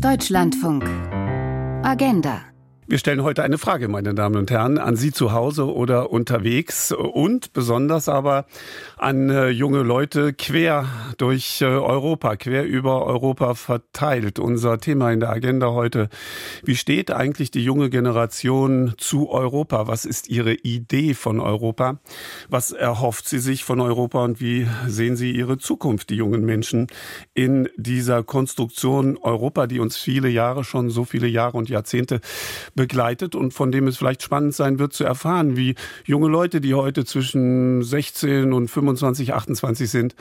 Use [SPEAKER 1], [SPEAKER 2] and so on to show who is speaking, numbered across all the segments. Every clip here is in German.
[SPEAKER 1] Deutschlandfunk. Agenda.
[SPEAKER 2] Wir stellen heute eine Frage, meine Damen und Herren, an Sie zu Hause oder unterwegs und besonders aber an äh, junge Leute quer durch äh, Europa, quer über Europa verteilt. Unser Thema in der Agenda heute. Wie steht eigentlich die junge Generation zu Europa? Was ist ihre Idee von Europa? Was erhofft sie sich von Europa und wie sehen sie ihre Zukunft, die jungen Menschen, in dieser Konstruktion Europa, die uns viele Jahre schon, so viele Jahre und Jahrzehnte begleitet und von dem es vielleicht spannend sein wird zu erfahren, wie junge Leute, die heute zwischen 16 und 25, 28 sind,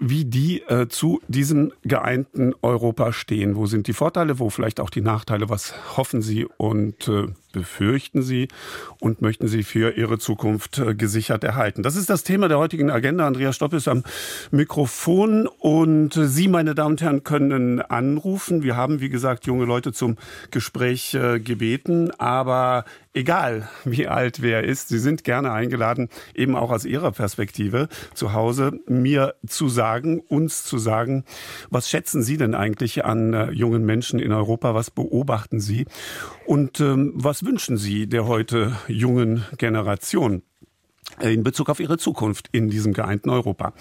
[SPEAKER 2] wie die äh, zu diesem geeinten Europa stehen. Wo sind die Vorteile, wo vielleicht auch die Nachteile? Was hoffen sie und äh, befürchten sie und möchten sie für ihre Zukunft äh, gesichert erhalten? Das ist das Thema der heutigen Agenda. Andreas Stopp ist am Mikrofon und Sie, meine Damen und Herren, können anrufen. Wir haben, wie gesagt, junge Leute zum Gespräch äh, gebeten, aber egal wie alt wer ist, Sie sind gerne eingeladen, eben auch aus Ihrer Perspektive zu Hause mir zu sagen, uns zu sagen, was schätzen Sie denn eigentlich an äh, jungen Menschen in Europa? Was beobachten Sie? Und ähm, was wünschen Sie der heute jungen Generation? In Bezug auf ihre Zukunft in diesem geeinten Europa.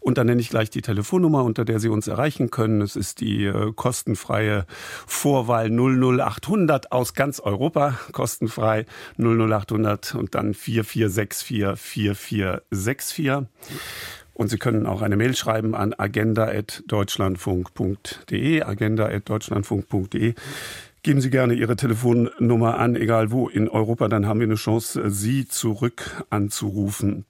[SPEAKER 2] Und dann nenne ich gleich die Telefonnummer, unter der Sie uns erreichen können. Es ist die äh, kostenfreie Vorwahl 00800 aus ganz Europa, kostenfrei 00800 und dann 4464 4464. Und Sie können auch eine Mail schreiben an agenda.deutschlandfunk.de, agenda.deutschlandfunk.de. Geben Sie gerne Ihre Telefonnummer an, egal wo in Europa, dann haben wir eine Chance, Sie zurück anzurufen.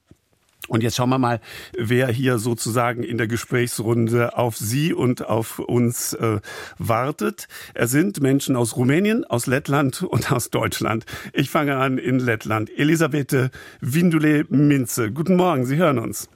[SPEAKER 2] Und jetzt schauen wir mal, wer hier sozusagen in der Gesprächsrunde auf Sie und auf uns äh, wartet. Es sind Menschen aus Rumänien, aus Lettland und aus Deutschland. Ich fange an in Lettland. Elisabeth Windule-Minze. Guten Morgen, Sie hören uns.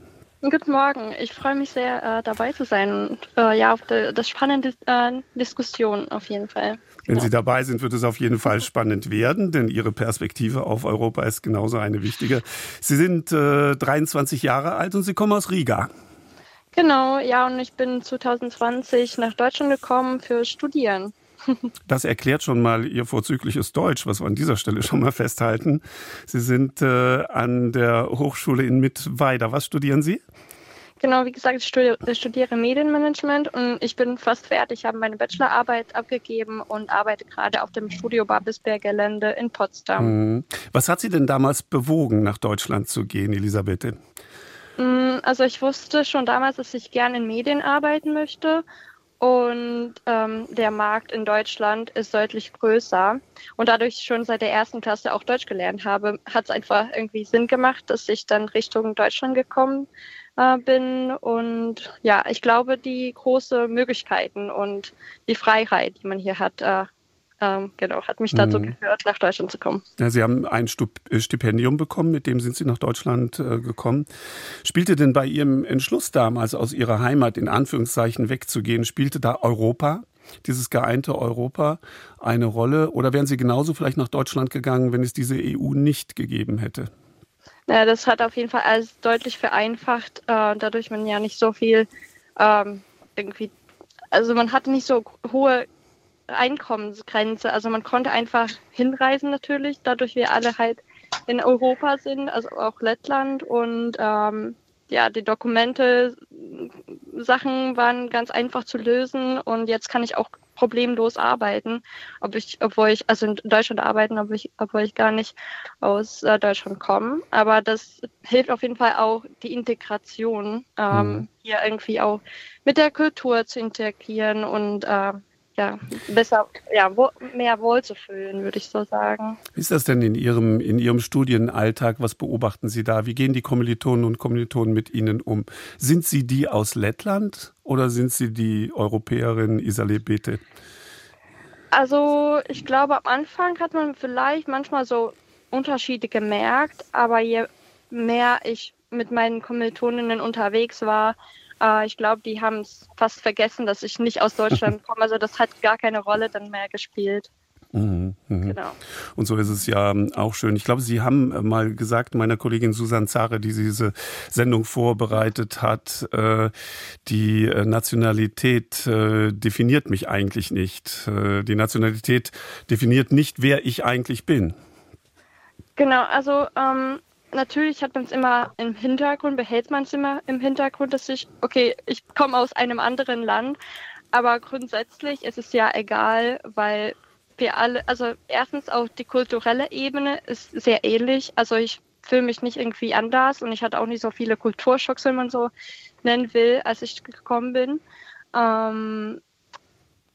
[SPEAKER 3] Guten Morgen. Ich freue mich sehr, äh, dabei zu sein und äh, ja, auf de, das spannende äh, Diskussion auf jeden Fall.
[SPEAKER 2] Wenn Sie dabei sind, wird es auf jeden Fall spannend werden, denn Ihre Perspektive auf Europa ist genauso eine wichtige. Sie sind äh, 23 Jahre alt und Sie kommen aus Riga.
[SPEAKER 3] Genau, ja, und ich bin 2020 nach Deutschland gekommen für Studieren.
[SPEAKER 2] Das erklärt schon mal Ihr vorzügliches Deutsch, was wir an dieser Stelle schon mal festhalten. Sie sind äh, an der Hochschule in Mittweida. Was studieren Sie?
[SPEAKER 3] Genau, wie gesagt, ich studiere, Medienmanagement und ich bin fast fertig. Ich habe meine Bachelorarbeit abgegeben und arbeite gerade auf dem Studio Babelsberg-Gelände in Potsdam.
[SPEAKER 2] Mhm. Was hat Sie denn damals bewogen, nach Deutschland zu gehen, Elisabeth?
[SPEAKER 3] Mm, also ich wusste schon damals, dass ich gerne in Medien arbeiten möchte und ähm, der Markt in Deutschland ist deutlich größer. Und dadurch schon seit der ersten Klasse auch Deutsch gelernt habe, hat es einfach irgendwie Sinn gemacht, dass ich dann Richtung Deutschland gekommen bin äh, bin. Und ja, ich glaube, die große Möglichkeiten und die Freiheit, die man hier hat, äh, ähm, genau, hat mich dazu mhm. geführt, nach Deutschland zu kommen.
[SPEAKER 2] Ja, Sie haben ein äh, Stipendium bekommen, mit dem sind Sie nach Deutschland äh, gekommen. Spielte denn bei Ihrem Entschluss damals aus Ihrer Heimat in Anführungszeichen wegzugehen, spielte da Europa, dieses geeinte Europa, eine Rolle? Oder wären Sie genauso vielleicht nach Deutschland gegangen, wenn es diese EU nicht gegeben hätte?
[SPEAKER 3] Ja, das hat auf jeden Fall alles deutlich vereinfacht, äh, dadurch man ja nicht so viel ähm, irgendwie, also man hatte nicht so hohe Einkommensgrenze, also man konnte einfach hinreisen natürlich, dadurch wir alle halt in Europa sind, also auch Lettland und ähm, ja, die Dokumente, Sachen waren ganz einfach zu lösen und jetzt kann ich auch problemlos arbeiten, ob ich, obwohl ich, also in Deutschland arbeiten, obwohl ich, obwohl ich gar nicht aus äh, Deutschland komme. Aber das hilft auf jeden Fall auch die Integration, ähm, mhm. hier irgendwie auch mit der Kultur zu interagieren und äh, ja, besser, ja, wo, mehr wohlzufühlen, würde ich so sagen.
[SPEAKER 2] Wie ist das denn in Ihrem, in Ihrem Studienalltag? Was beobachten Sie da? Wie gehen die Kommilitonen und Kommilitonen mit Ihnen um? Sind Sie die aus Lettland oder sind Sie die Europäerin Isale Bete?
[SPEAKER 3] Also, ich glaube, am Anfang hat man vielleicht manchmal so Unterschiede gemerkt, aber je mehr ich mit meinen Kommilitoninnen unterwegs war, äh, ich glaube, die haben es fast vergessen, dass ich nicht aus Deutschland komme. Also das hat gar keine Rolle dann mehr gespielt.
[SPEAKER 2] Mhm, mh. Genau. Und so ist es ja auch schön. Ich glaube, Sie haben mal gesagt, meiner Kollegin Susanne Zare, die diese Sendung vorbereitet hat, äh, die äh, Nationalität äh, definiert mich eigentlich nicht. Die Nationalität definiert nicht, wer ich eigentlich bin.
[SPEAKER 3] Genau, also ähm, natürlich hat man es immer im Hintergrund, behält man es immer im Hintergrund, dass ich, okay, ich komme aus einem anderen Land, aber grundsätzlich ist es ja egal, weil wir alle, also erstens auch die kulturelle Ebene ist sehr ähnlich. Also ich fühle mich nicht irgendwie anders und ich hatte auch nicht so viele Kulturschocks, wenn man so nennen will, als ich gekommen bin. Ähm,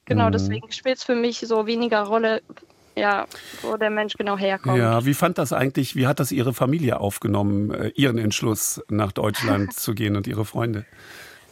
[SPEAKER 3] genau, mhm. deswegen spielt es für mich so weniger Rolle, ja, wo der Mensch genau herkommt.
[SPEAKER 2] Ja, wie fand das eigentlich, wie hat das Ihre Familie aufgenommen, äh, Ihren Entschluss, nach Deutschland zu gehen und Ihre Freunde?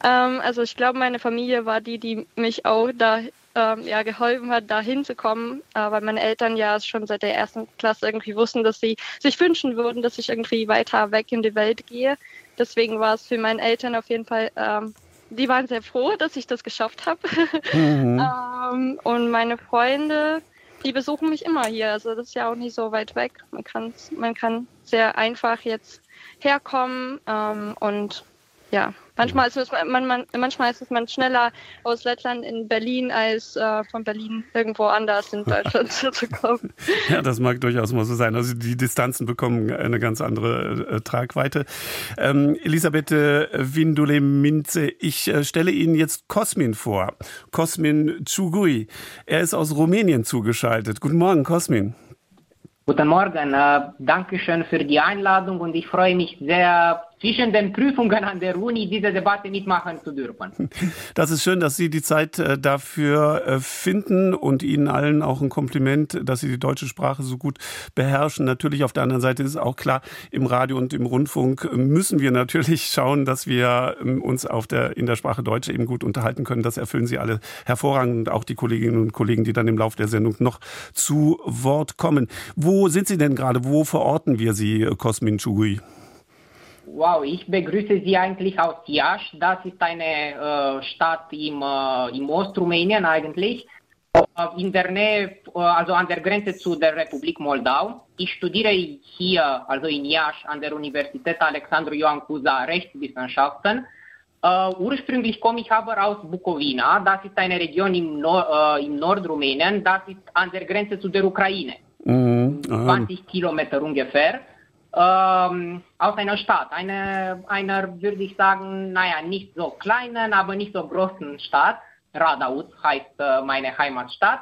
[SPEAKER 3] Ähm, also ich glaube, meine Familie war die, die mich auch da ähm, ja, geholfen hat, da hinzukommen, äh, weil meine Eltern ja schon seit der ersten Klasse irgendwie wussten, dass sie sich wünschen würden, dass ich irgendwie weiter weg in die Welt gehe. Deswegen war es für meine Eltern auf jeden Fall, ähm, die waren sehr froh, dass ich das geschafft habe. Mhm. ähm, und meine Freunde, die besuchen mich immer hier. Also das ist ja auch nicht so weit weg. Man kann, man kann sehr einfach jetzt herkommen ähm, und ja, manchmal ist, es, man, man, manchmal ist es man schneller aus Lettland in Berlin als äh, von Berlin irgendwo anders in Deutschland zu kommen.
[SPEAKER 2] Ja, das mag durchaus mal so sein. Also die Distanzen bekommen eine ganz andere äh, Tragweite. Ähm, Elisabeth äh, Windule-Minze, ich äh, stelle Ihnen jetzt Kosmin vor. Kosmin Chugui. Er ist aus Rumänien zugeschaltet. Guten Morgen, Kosmin.
[SPEAKER 4] Guten Morgen, äh, danke schön für die Einladung und ich freue mich sehr, zwischen den Prüfungen an der Uni diese Debatte mitmachen zu dürfen.
[SPEAKER 2] Das ist schön, dass Sie die Zeit äh, dafür äh, finden und Ihnen allen auch ein Kompliment, dass Sie die deutsche Sprache so gut beherrschen. Natürlich auf der anderen Seite ist auch klar, im Radio und im Rundfunk müssen wir natürlich schauen, dass wir ähm, uns auf der, in der Sprache Deutsch eben gut unterhalten können. Das erfüllen Sie alle hervorragend und auch die Kolleginnen und Kollegen, die dann im Laufe der Sendung noch zu Wort kommen. Wo sind Sie denn gerade? Wo verorten wir Sie, Kosmin Chugui?
[SPEAKER 4] Wow, ich begrüße Sie eigentlich aus Iași. Das ist eine äh, Stadt im, äh, im Ostrumänien eigentlich, äh, in der Nähe, äh, also an der Grenze zu der Republik Moldau. Ich studiere hier, also in Iași, an der Universität Alexandru Ioan Cuza Rechtswissenschaften. Uh, ursprünglich komme ich aber aus Bukowina, das ist eine Region im, Nord, uh, im Nordrumänien, das ist an der Grenze zu der Ukraine, mhm. 20 Kilometer ungefähr ähm, aus einer Stadt, eine, einer, würde ich sagen, naja, nicht so kleinen, aber nicht so großen Stadt. Radauz heißt äh, meine Heimatstadt.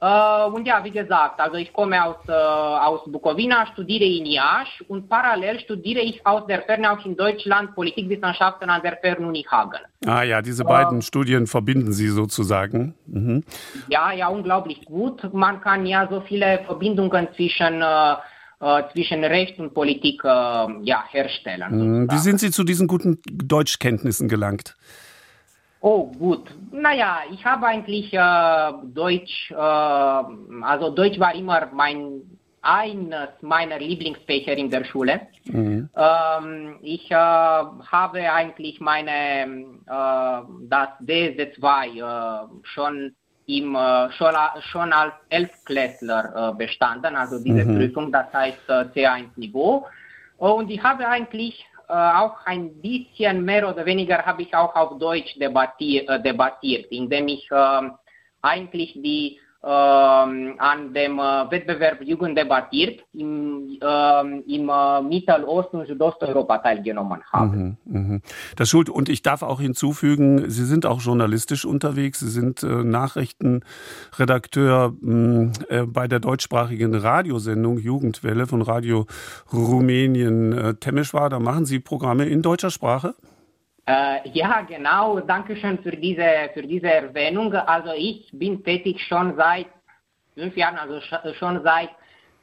[SPEAKER 4] Äh, und ja, wie gesagt, also ich komme aus, äh, aus Bukowina, studiere in Iași und parallel studiere ich aus der Ferne auch in Deutschland Politikwissenschaften an der Fernuni Hagen.
[SPEAKER 2] Ah ja, diese beiden Studien verbinden Sie sozusagen. Mhm.
[SPEAKER 4] Ja, ja, unglaublich gut. Man kann ja so viele Verbindungen zwischen äh, äh, zwischen Recht und Politik äh, ja, herstellen.
[SPEAKER 2] Mhm. Sozusagen. Wie sind Sie zu diesen guten Deutschkenntnissen gelangt?
[SPEAKER 4] Oh, gut. Naja, ich habe eigentlich äh, Deutsch, äh, also Deutsch war immer mein eines meiner Lieblingsfächer in der Schule. Mhm. Ähm, ich äh, habe eigentlich meine äh, das DSD2 schon im, äh, schon, schon als Elfklässler äh, bestanden, also diese mhm. Prüfung, das heißt äh, C1-Niveau. Und ich habe eigentlich auch ein bisschen mehr oder weniger habe ich auch auf Deutsch debattiert, äh, debattiert indem ich ähm, eigentlich die an dem äh, Wettbewerb Jugend debattiert im, im äh, Mittelost- und Südosteuropa teilgenommen habe. Mhm,
[SPEAKER 2] mh. Das Schuld, und ich darf auch hinzufügen, Sie sind auch journalistisch unterwegs. Sie sind äh, Nachrichtenredakteur mh, äh, bei der deutschsprachigen Radiosendung Jugendwelle von Radio Rumänien äh, Temeschwar. Da machen Sie Programme in deutscher Sprache?
[SPEAKER 4] Äh, ja, genau. Dankeschön für diese, für diese Erwähnung. Also ich bin tätig schon seit fünf Jahren, also schon seit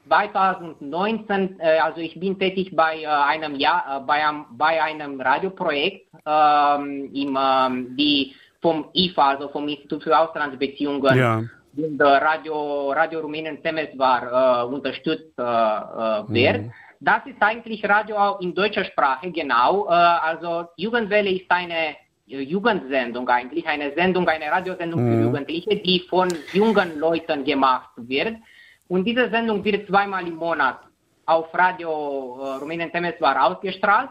[SPEAKER 4] 2019. Äh, also ich bin tätig bei äh, einem ja, bei, einem, bei einem Radioprojekt, ähm, im, ähm, die vom IFA, also vom Institut für Auslandsbeziehungen, ja. und Radio, Radio Rumänien Temesvar äh, unterstützt äh, wird. Mhm. Das ist eigentlich Radio in deutscher Sprache, genau. Äh, also Jugendwelle ist eine Jugendsendung eigentlich, eine Sendung, eine Radiosendung mhm. für Jugendliche, die von jungen Leuten gemacht wird. Und diese Sendung wird zweimal im Monat auf Radio äh, Rumänien Temeswar ausgestrahlt.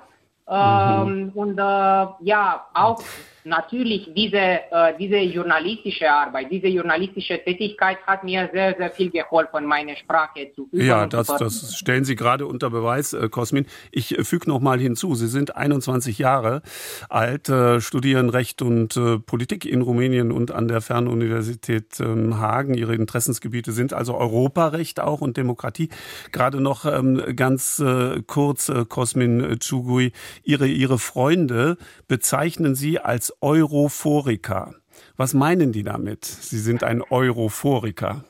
[SPEAKER 4] Mhm. Ähm, und äh, ja, auch natürlich diese, äh, diese journalistische Arbeit, diese journalistische Tätigkeit hat mir sehr, sehr viel geholfen, meine Sprache zu
[SPEAKER 2] üben. Ja, das, das stellen Sie gerade unter Beweis, äh, Cosmin. Ich äh, füge noch mal hinzu, Sie sind 21 Jahre alt, äh, studieren Recht und äh, Politik in Rumänien und an der Fernuniversität ähm, Hagen. Ihre Interessensgebiete sind also Europarecht auch und Demokratie. Gerade noch ähm, ganz äh, kurz, äh, Cosmin Chugui, Ihre, Ihre Freunde bezeichnen Sie als Europhoriker. Was meinen die damit? Sie sind ein Europhoriker.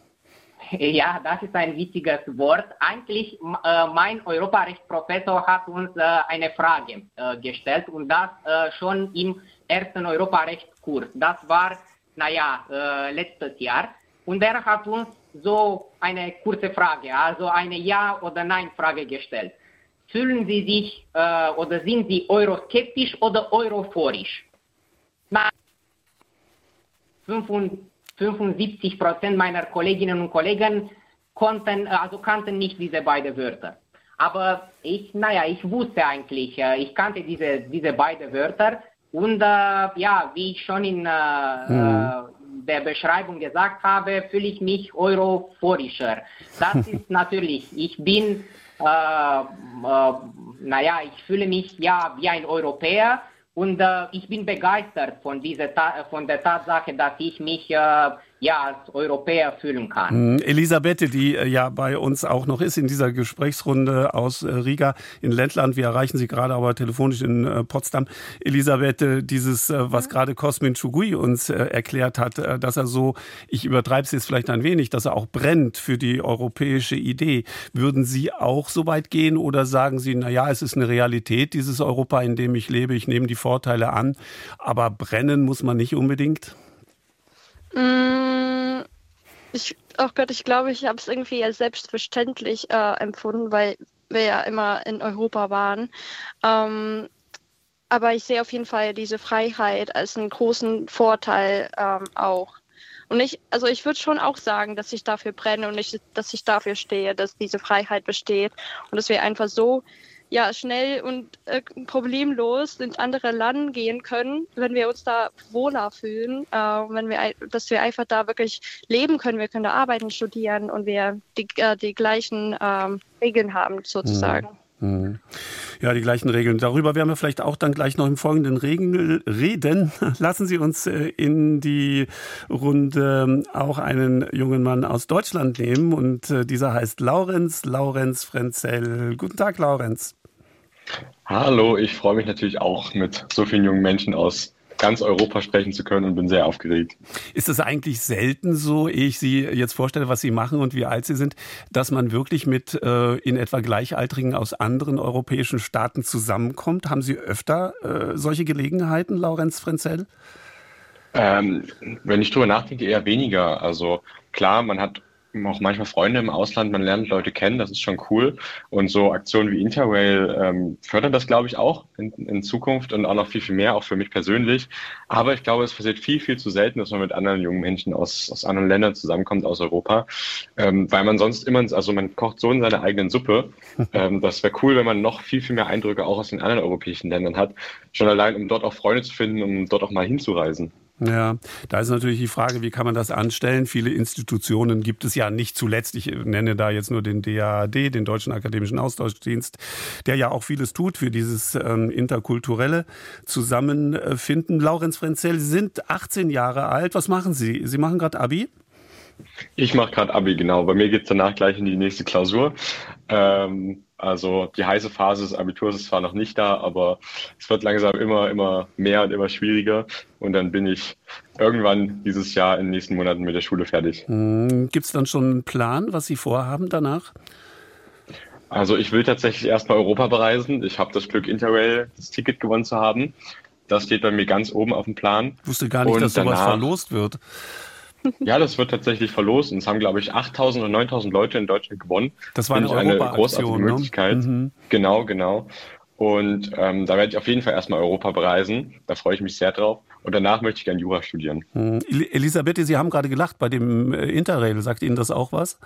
[SPEAKER 4] Ja, das ist ein wichtiges Wort. Eigentlich, äh, mein Europarechtsprofessor hat uns äh, eine Frage äh, gestellt und das äh, schon im ersten Europarechtskurs. Das war, naja, äh, letztes Jahr. Und er hat uns so eine kurze Frage, also eine Ja- oder Nein-Frage gestellt. Fühlen Sie sich äh, oder sind Sie euroskeptisch oder europhorisch? 75 Prozent meiner Kolleginnen und Kollegen konnten, also kannten nicht diese beiden Wörter. Aber ich, naja, ich wusste eigentlich, äh, ich kannte diese, diese beiden Wörter und äh, ja, wie ich schon in äh, mhm. der Beschreibung gesagt habe, fühle ich mich europhorischer. Das ist natürlich, ich bin, äh, äh, naja, ich fühle mich ja wie ein Europäer und äh, ich bin begeistert von, dieser von der Tatsache, dass ich mich äh, ja, als Europäer fühlen kann.
[SPEAKER 2] Hm, Elisabeth, die äh, ja bei uns auch noch ist in dieser Gesprächsrunde aus äh, Riga in Lettland. Wir erreichen Sie gerade aber telefonisch in äh, Potsdam. Elisabeth, dieses, was gerade Cosmin Chugui uns erklärt hat, dass er so, ich übertreibe es jetzt vielleicht ein wenig, dass er auch brennt für die europäische Idee. Würden Sie auch so weit gehen oder sagen Sie, na ja, es ist eine Realität, dieses Europa, in dem ich lebe, ich nehme die Vorteile an, aber brennen muss man nicht unbedingt?
[SPEAKER 3] Mm, ich, oh Gott, ich glaube, ich habe es irgendwie als selbstverständlich äh, empfunden, weil wir ja immer in Europa waren. Ähm, aber ich sehe auf jeden Fall diese Freiheit als einen großen Vorteil ähm, auch. Und ich, also ich würde schon auch sagen, dass ich dafür brenne und ich, dass ich dafür stehe, dass diese Freiheit besteht und dass wir einfach so ja, schnell und äh, problemlos ins andere Land gehen können, wenn wir uns da wohler fühlen, äh, wenn wir, dass wir einfach da wirklich leben können. Wir können da arbeiten, studieren und wir die, äh, die gleichen ähm, Regeln haben sozusagen.
[SPEAKER 2] Mhm. Ja, die gleichen Regeln. Darüber werden wir vielleicht auch dann gleich noch im folgenden Regen reden. Lassen Sie uns äh, in die Runde auch einen jungen Mann aus Deutschland nehmen und äh, dieser heißt Laurenz, Laurenz Frenzel. Guten Tag, Laurenz.
[SPEAKER 5] Hallo, ich freue mich natürlich auch mit so vielen jungen Menschen aus ganz Europa sprechen zu können und bin sehr aufgeregt.
[SPEAKER 2] Ist es eigentlich selten so, ehe ich Sie jetzt vorstelle, was Sie machen und wie alt Sie sind, dass man wirklich mit äh, in etwa Gleichaltrigen aus anderen europäischen Staaten zusammenkommt? Haben Sie öfter äh, solche Gelegenheiten, Laurenz Frenzel?
[SPEAKER 5] Ähm, wenn ich drüber nachdenke, eher weniger. Also klar, man hat auch manchmal Freunde im Ausland, man lernt Leute kennen, das ist schon cool. Und so Aktionen wie Interrail ähm, fördern das, glaube ich, auch in, in, Zukunft und auch noch viel, viel mehr, auch für mich persönlich. Aber ich glaube, es passiert viel, viel zu selten, dass man mit anderen jungen Menschen aus, aus anderen Ländern zusammenkommt, aus Europa, ähm, weil man sonst immer, also man kocht so in seiner eigenen Suppe. Ähm, das wäre cool, wenn man noch viel, viel mehr Eindrücke auch aus den anderen europäischen Ländern hat. Schon allein, um dort auch Freunde zu finden, um dort auch mal hinzureisen.
[SPEAKER 2] Ja, da ist natürlich die Frage, wie kann man das anstellen? Viele Institutionen gibt es ja nicht zuletzt. Ich nenne da jetzt nur den DAAD, den Deutschen Akademischen Austauschdienst, der ja auch vieles tut für dieses ähm, interkulturelle Zusammenfinden. Laurenz Frenzel, Sie sind 18 Jahre alt. Was machen Sie? Sie machen gerade Abi?
[SPEAKER 5] Ich mache gerade Abi, genau. Bei mir geht es danach gleich in die nächste Klausur. Ähm, also die heiße Phase des Abiturs ist zwar noch nicht da, aber es wird langsam immer, immer mehr und immer schwieriger. Und dann bin ich irgendwann dieses Jahr in den nächsten Monaten mit der Schule fertig.
[SPEAKER 2] Hm, Gibt es dann schon einen Plan, was Sie vorhaben danach?
[SPEAKER 5] Also ich will tatsächlich erstmal Europa bereisen. Ich habe das Glück, Interrail das Ticket gewonnen zu haben. Das steht bei mir ganz oben auf dem Plan.
[SPEAKER 2] Ich wusste gar nicht, und dass sowas danach, verlost wird.
[SPEAKER 5] Ja, das wird tatsächlich verlost. Und es haben, glaube ich, 8000 oder 9000 Leute in Deutschland gewonnen.
[SPEAKER 2] Das war eine, eine großartige
[SPEAKER 5] ne? Möglichkeit. Ne? Mhm. Genau, genau. Und ähm, da werde ich auf jeden Fall erstmal Europa bereisen. Da freue ich mich sehr drauf. Und danach möchte ich gerne Jura studieren.
[SPEAKER 2] Hm. Elisabeth, Sie haben gerade gelacht bei dem äh, Interrail. Sagt Ihnen das auch was?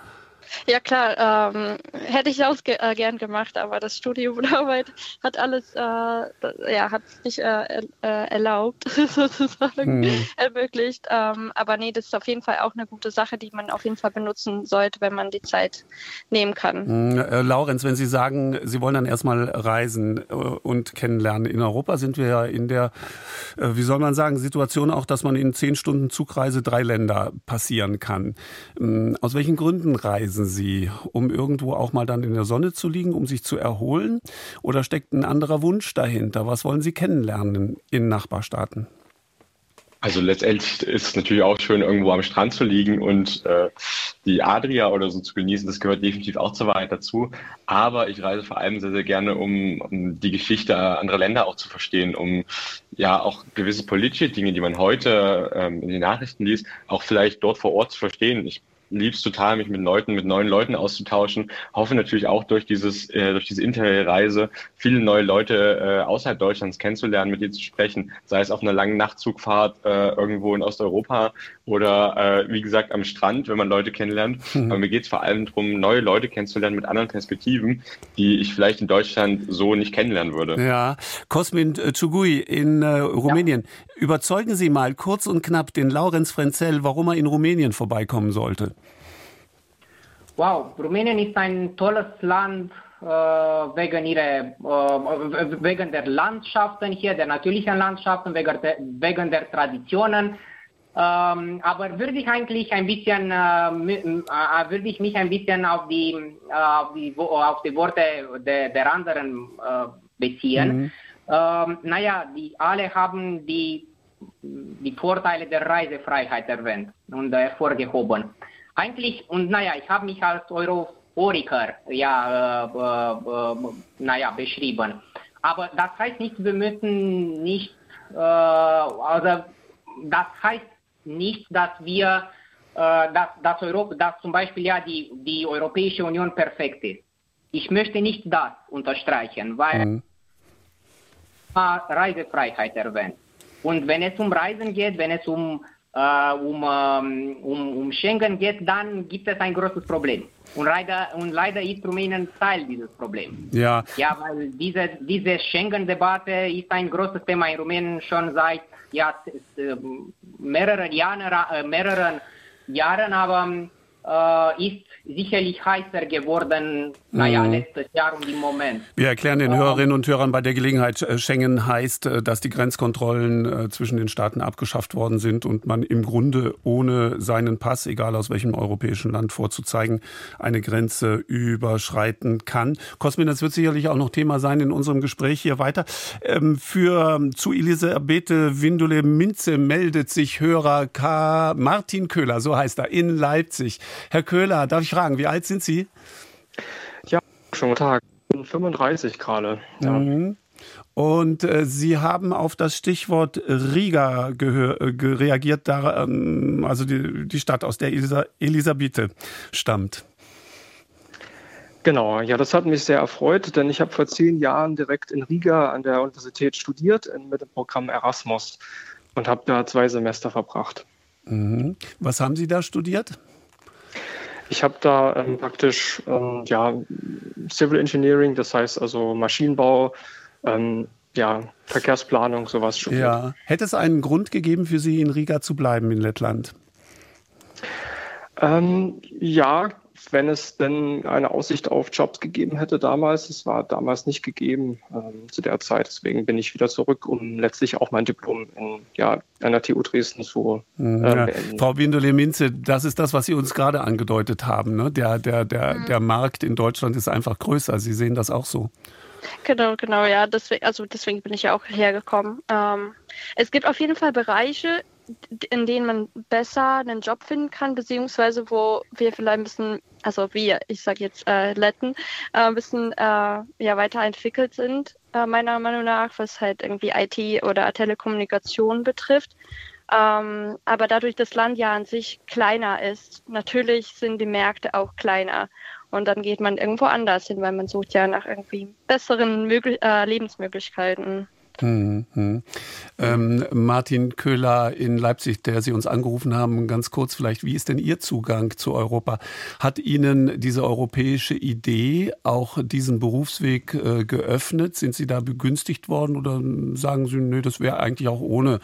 [SPEAKER 3] Ja klar, ähm, hätte ich auch ge äh, gern gemacht, aber das Studium und Arbeit hat alles, äh, ja, hat nicht äh, äh erlaubt, sozusagen, hm. ermöglicht. Ähm, aber nee, das ist auf jeden Fall auch eine gute Sache, die man auf jeden Fall benutzen sollte, wenn man die Zeit nehmen kann.
[SPEAKER 2] Hm, äh, Laurenz, wenn Sie sagen, Sie wollen dann erstmal reisen äh, und kennenlernen. In Europa sind wir ja in der, wie soll man sagen, Situation auch, dass man in zehn Stunden Zugreise drei Länder passieren kann. Ähm, aus welchen Gründen reisen reisen Sie, um irgendwo auch mal dann in der Sonne zu liegen, um sich zu erholen? Oder steckt ein anderer Wunsch dahinter? Was wollen Sie kennenlernen in Nachbarstaaten?
[SPEAKER 5] Also letztendlich ist es natürlich auch schön, irgendwo am Strand zu liegen und äh, die Adria oder so zu genießen. Das gehört definitiv auch zur Wahrheit dazu. Aber ich reise vor allem sehr, sehr gerne, um, um die Geschichte anderer Länder auch zu verstehen, um ja auch gewisse politische Dinge, die man heute ähm, in den Nachrichten liest, auch vielleicht dort vor Ort zu verstehen. Ich lieb's total, mich mit Leuten, mit neuen Leuten auszutauschen. Hoffe natürlich auch durch dieses, äh, durch diese Interrail-Reise viele neue Leute äh, außerhalb Deutschlands kennenzulernen, mit denen zu sprechen, sei es auf einer langen Nachtzugfahrt äh, irgendwo in Osteuropa oder äh, wie gesagt am Strand, wenn man Leute kennenlernt. Mhm. Aber mir geht's vor allem darum, neue Leute kennenzulernen mit anderen Perspektiven, die ich vielleicht in Deutschland so nicht kennenlernen würde.
[SPEAKER 2] Ja, Cosmin Chugui in äh, Rumänien. Überzeugen Sie mal kurz und knapp den Laurenz Frenzel, warum er in Rumänien vorbeikommen sollte.
[SPEAKER 4] Wow, Rumänien ist ein tolles Land äh, wegen, ihrer, äh, wegen der Landschaften hier, der natürlichen Landschaften, wegen der, wegen der Traditionen. Ähm, aber würde ich eigentlich ein bisschen, äh, äh würde ich mich ein bisschen auf die, äh, auf die, auf die Worte der, der anderen äh, beziehen. Mhm. Ähm, naja, die alle haben die, die Vorteile der Reisefreiheit erwähnt und hervorgehoben eigentlich, und naja, ich habe mich als Europhoriker ja, äh, äh, naja, beschrieben. Aber das heißt nicht, wir müssen nicht, äh, also das heißt nicht, dass wir, äh, dass, dass, Europa, dass zum Beispiel ja die, die Europäische Union perfekt ist. Ich möchte nicht das unterstreichen, weil mhm. Reisefreiheit erwähnt. Und wenn es um Reisen geht, wenn es um äh, um, ähm, um, um Schengen geht, dann gibt es ein großes Problem. Und leider, und leider ist Rumänien Teil dieses Problems.
[SPEAKER 2] Ja.
[SPEAKER 4] Ja, weil diese, diese Schengen-Debatte ist ein großes Thema in Rumänien schon seit ja, mehreren Jahren, äh, mehreren Jahren aber äh, ist sicherlich heißer geworden, naja, mhm. letztes Jahr und im Moment.
[SPEAKER 2] Wir erklären den Hörerinnen und Hörern bei der Gelegenheit, äh, Schengen heißt, äh, dass die Grenzkontrollen äh, zwischen den Staaten abgeschafft worden sind und man im Grunde ohne seinen Pass, egal aus welchem europäischen Land vorzuzeigen, eine Grenze überschreiten kann. Cosmin, das wird sicherlich auch noch Thema sein in unserem Gespräch hier weiter. Ähm, für zu Elisabeth Windule Minze meldet sich Hörer K. Martin Köhler, so heißt er, in Leipzig. Herr Köhler, darf ich fragen, wie alt sind Sie?
[SPEAKER 6] Ja, schönen guten Tag. Ich bin 35 gerade. Ja. Mhm.
[SPEAKER 2] Und äh, Sie haben auf das Stichwort Riga äh, reagiert, da, ähm, also die, die, Stadt, aus der Elisa Elisabeth stammt.
[SPEAKER 6] Genau, ja, das hat mich sehr erfreut, denn ich habe vor zehn Jahren direkt in Riga an der Universität studiert mit dem Programm Erasmus und habe da zwei Semester verbracht.
[SPEAKER 2] Mhm. Was haben Sie da studiert?
[SPEAKER 6] Ich habe da ähm, praktisch ähm, ja, Civil Engineering, das heißt also Maschinenbau, ähm, ja, Verkehrsplanung, sowas studiert. Ja.
[SPEAKER 2] Hätte es einen Grund gegeben für Sie, in Riga zu bleiben in Lettland?
[SPEAKER 6] Ähm, ja, wenn es denn eine Aussicht auf Jobs gegeben hätte damals. Es war damals nicht gegeben ähm, zu der Zeit. Deswegen bin ich wieder zurück, um letztlich auch mein Diplom in ja, einer TU Dresden zu
[SPEAKER 2] äh, ja. Frau Windole-Minze, das ist das, was Sie uns gerade angedeutet haben. Ne? Der, der, der, mhm. der Markt in Deutschland ist einfach größer. Sie sehen das auch so.
[SPEAKER 3] Genau, genau, ja. Deswegen, also deswegen bin ich ja auch hergekommen. Ähm, es gibt auf jeden Fall Bereiche, in denen man besser einen Job finden kann, beziehungsweise wo wir vielleicht ein bisschen, also wir, ich sage jetzt äh, Letten, äh, ein bisschen äh, ja, weiterentwickelt sind, äh, meiner Meinung nach, was halt irgendwie IT oder Telekommunikation betrifft. Ähm, aber dadurch das Land ja an sich kleiner ist, natürlich sind die Märkte auch kleiner. Und dann geht man irgendwo anders hin, weil man sucht ja nach irgendwie besseren Möglich äh, Lebensmöglichkeiten.
[SPEAKER 2] Mhm. Ähm, Martin Köhler in Leipzig, der Sie uns angerufen haben, ganz kurz vielleicht, wie ist denn Ihr Zugang zu Europa? Hat Ihnen diese europäische Idee auch diesen Berufsweg äh, geöffnet? Sind Sie da begünstigt worden oder sagen Sie, nö, das wäre eigentlich auch ohne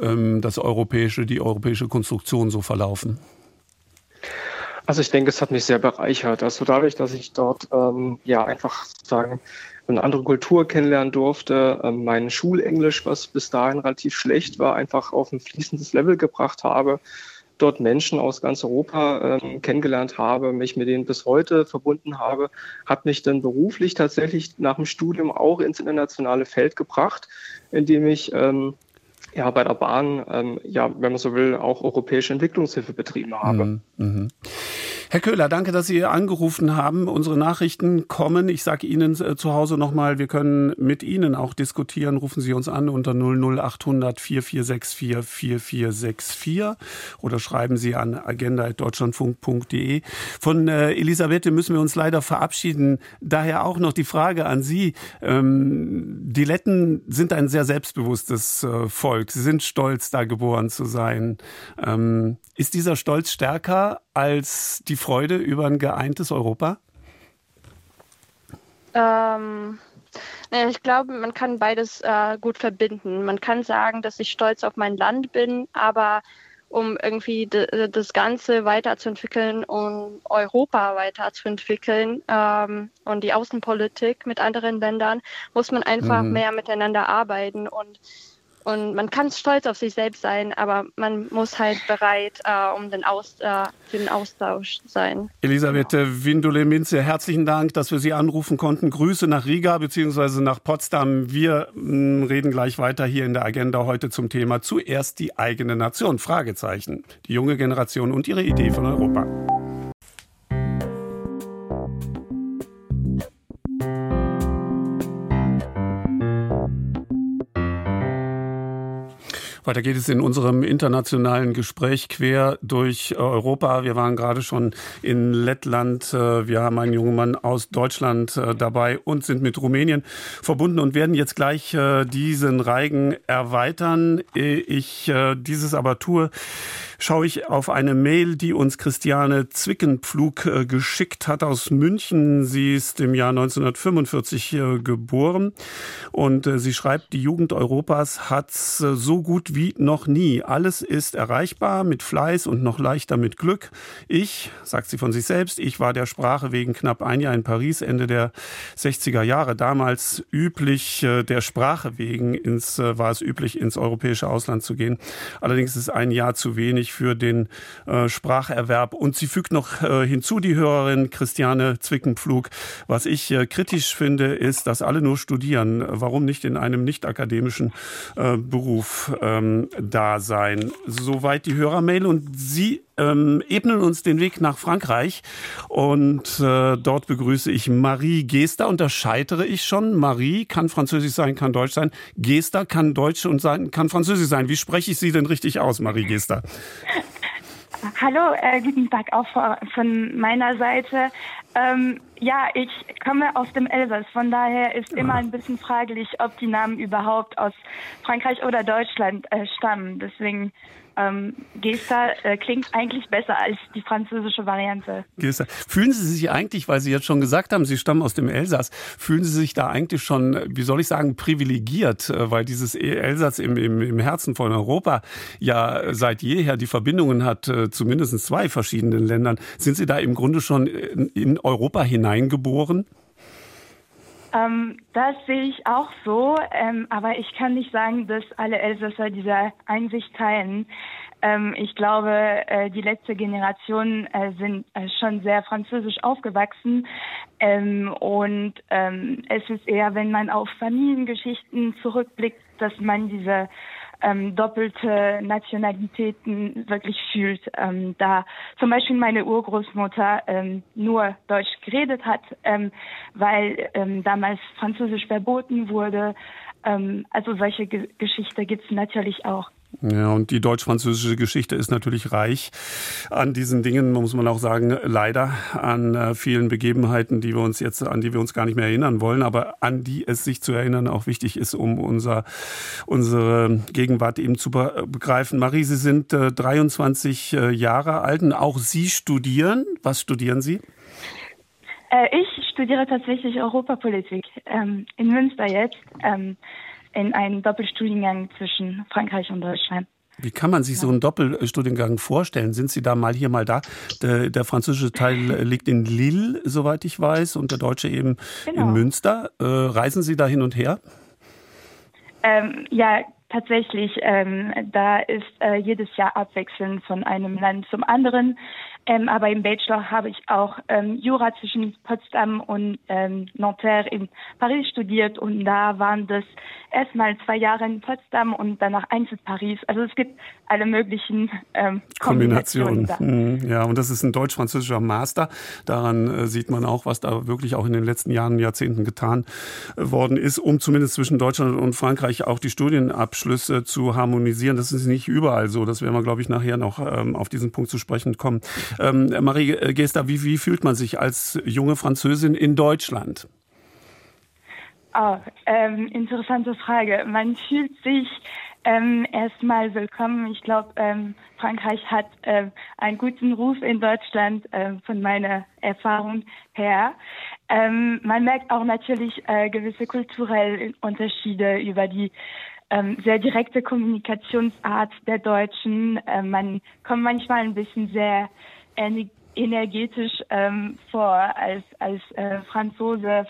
[SPEAKER 2] ähm, das europäische, die europäische Konstruktion so verlaufen?
[SPEAKER 6] Also ich denke, es hat mich sehr bereichert. Also dadurch, dass ich dort ähm, ja einfach sagen eine andere Kultur kennenlernen durfte, ähm, mein Schulenglisch, was bis dahin relativ schlecht war, einfach auf ein fließendes Level gebracht habe, dort Menschen aus ganz Europa ähm, kennengelernt habe, mich mit denen bis heute verbunden habe, hat mich dann beruflich tatsächlich nach dem Studium auch ins internationale Feld gebracht, indem ich ähm, ja bei der Bahn, ähm, ja, wenn man so will, auch europäische Entwicklungshilfe betrieben habe. Mhm. mhm.
[SPEAKER 2] Herr Köhler, danke, dass Sie angerufen haben. Unsere Nachrichten kommen. Ich sage Ihnen äh, zu Hause nochmal, wir können mit Ihnen auch diskutieren. Rufen Sie uns an unter 00800 4464 4464 oder schreiben Sie an agenda.deutschlandfunk.de. Von äh, Elisabeth müssen wir uns leider verabschieden. Daher auch noch die Frage an Sie. Ähm, die Letten sind ein sehr selbstbewusstes äh, Volk. Sie sind stolz, da geboren zu sein. Ähm, ist dieser Stolz stärker als die Freude über ein geeintes Europa?
[SPEAKER 3] Ähm, ich glaube, man kann beides äh, gut verbinden. Man kann sagen, dass ich stolz auf mein Land bin, aber um irgendwie das Ganze weiterzuentwickeln und Europa weiterzuentwickeln ähm, und die Außenpolitik mit anderen Ländern, muss man einfach mhm. mehr miteinander arbeiten und und man kann stolz auf sich selbst sein, aber man muss halt bereit, äh, um den, Aus, äh, den Austausch sein.
[SPEAKER 2] Elisabeth genau. Windule-Minze, herzlichen Dank, dass wir Sie anrufen konnten. Grüße nach Riga bzw. nach Potsdam. Wir mh, mm, reden gleich weiter hier in der Agenda heute zum Thema zuerst die eigene Nation. Fragezeichen. Die junge Generation und ihre Idee von Europa. Weiter geht es in unserem internationalen Gespräch quer durch Europa. Wir waren gerade schon in Lettland. Äh, wir haben einen jungen Mann aus Deutschland äh, dabei und sind mit Rumänien verbunden und werden jetzt gleich äh, diesen Reigen erweitern. Ich dieses aber tue, schaue ich auf eine Mail, die uns Christiane Zwickenpflug äh, geschickt hat aus München. Sie ist im Jahr 1945 geboren und äh, sie schreibt, die Jugend Europas hat äh, so gut wie noch nie. Alles ist erreichbar mit Fleiß und noch leichter mit Glück. Ich, sagt sie von sich selbst, ich war der Sprache wegen knapp ein Jahr in Paris Ende der 60er Jahre. Damals üblich der Sprache wegen ins, war es üblich, ins europäische Ausland zu gehen. Allerdings ist ein Jahr zu wenig für den äh, Spracherwerb. Und sie fügt noch äh, hinzu, die Hörerin Christiane Zwickenpflug. Was ich äh, kritisch finde, ist, dass alle nur studieren. Warum nicht in einem nicht akademischen äh, Beruf ähm, da sein? Soweit die Hörermail. Und Sie ähm, ebnen uns den Weg nach Frankreich. Und äh, dort begrüße ich Marie Gester. Und da scheitere ich schon. Marie kann Französisch sein, kann Deutsch sein. Gester kann Deutsch und sein, kann Französisch sein. Wie spreche ich Sie denn richtig aus, Marie Gester?
[SPEAKER 7] Hallo, äh, guten Tag auch von meiner Seite. Ähm, ja, ich komme aus dem Elsass, von daher ist immer ein bisschen fraglich, ob die Namen überhaupt aus Frankreich oder Deutschland äh, stammen. Deswegen ähm, Gesta äh, klingt eigentlich besser als die französische Variante.
[SPEAKER 2] Gesta. Fühlen Sie sich eigentlich, weil Sie jetzt schon gesagt haben, Sie stammen aus dem Elsass, fühlen Sie sich da eigentlich schon, wie soll ich sagen, privilegiert, äh, weil dieses Elsass im, im, im Herzen von Europa ja seit jeher die Verbindungen hat äh, zu mindestens zwei verschiedenen Ländern. Sind Sie da im Grunde schon in Europa hineingeboren?
[SPEAKER 7] Ähm, das sehe ich auch so, ähm, aber ich kann nicht sagen, dass alle Elsässer diese Einsicht teilen. Ähm, ich glaube, äh, die letzte Generation äh, sind äh, schon sehr französisch aufgewachsen ähm, und ähm, es ist eher, wenn man auf Familiengeschichten zurückblickt, dass man diese ähm, doppelte Nationalitäten wirklich fühlt. Ähm, da zum Beispiel meine Urgroßmutter ähm, nur Deutsch geredet hat, ähm, weil ähm, damals Französisch verboten wurde. Ähm, also solche Ge Geschichte gibt es natürlich auch.
[SPEAKER 2] Ja, und die deutsch-französische Geschichte ist natürlich reich an diesen Dingen, muss man auch sagen, leider an äh, vielen Begebenheiten, die wir uns jetzt, an die wir uns gar nicht mehr erinnern wollen, aber an die es sich zu erinnern auch wichtig ist, um unser, unsere Gegenwart eben zu begreifen. Marie, Sie sind äh, 23 äh, Jahre alt und auch Sie studieren. Was studieren Sie?
[SPEAKER 7] Äh, ich studiere tatsächlich Europapolitik ähm, in Münster jetzt. Ähm, in einem Doppelstudiengang zwischen Frankreich und Deutschland.
[SPEAKER 2] Wie kann man sich so einen Doppelstudiengang vorstellen? Sind Sie da mal hier, mal da? Der, der französische Teil liegt in Lille, soweit ich weiß, und der deutsche eben genau. in Münster. Äh, reisen Sie da hin und her?
[SPEAKER 7] Ähm, ja, tatsächlich. Ähm, da ist äh, jedes Jahr abwechselnd von einem Land zum anderen. Ähm, aber im Bachelor habe ich auch ähm, Jura zwischen Potsdam und ähm, Nanterre in Paris studiert und da waren das erstmal zwei Jahre in Potsdam und danach eins in Paris. Also es gibt alle möglichen ähm, Kombinationen.
[SPEAKER 2] Kombinationen. Ja, und das ist ein deutsch-französischer Master. Daran äh, sieht man auch, was da wirklich auch in den letzten Jahren, Jahrzehnten getan äh, worden ist, um zumindest zwischen Deutschland und Frankreich auch die Studienabschlüsse zu harmonisieren. Das ist nicht überall so. Das werden wir, glaube ich, nachher noch ähm, auf diesen Punkt zu sprechen kommen. Ähm, Marie Gester, wie, wie fühlt man sich als junge Französin in Deutschland?
[SPEAKER 7] Oh, ähm, interessante Frage. Man fühlt sich ähm, erstmal willkommen. Ich glaube, ähm, Frankreich hat ähm, einen guten Ruf in Deutschland ähm, von meiner Erfahrung her. Ähm, man merkt auch natürlich äh, gewisse kulturelle Unterschiede über die ähm, sehr direkte Kommunikationsart der Deutschen. Äh, man kommt manchmal ein bisschen sehr energetisch ähm, vor als als äh, Franzose,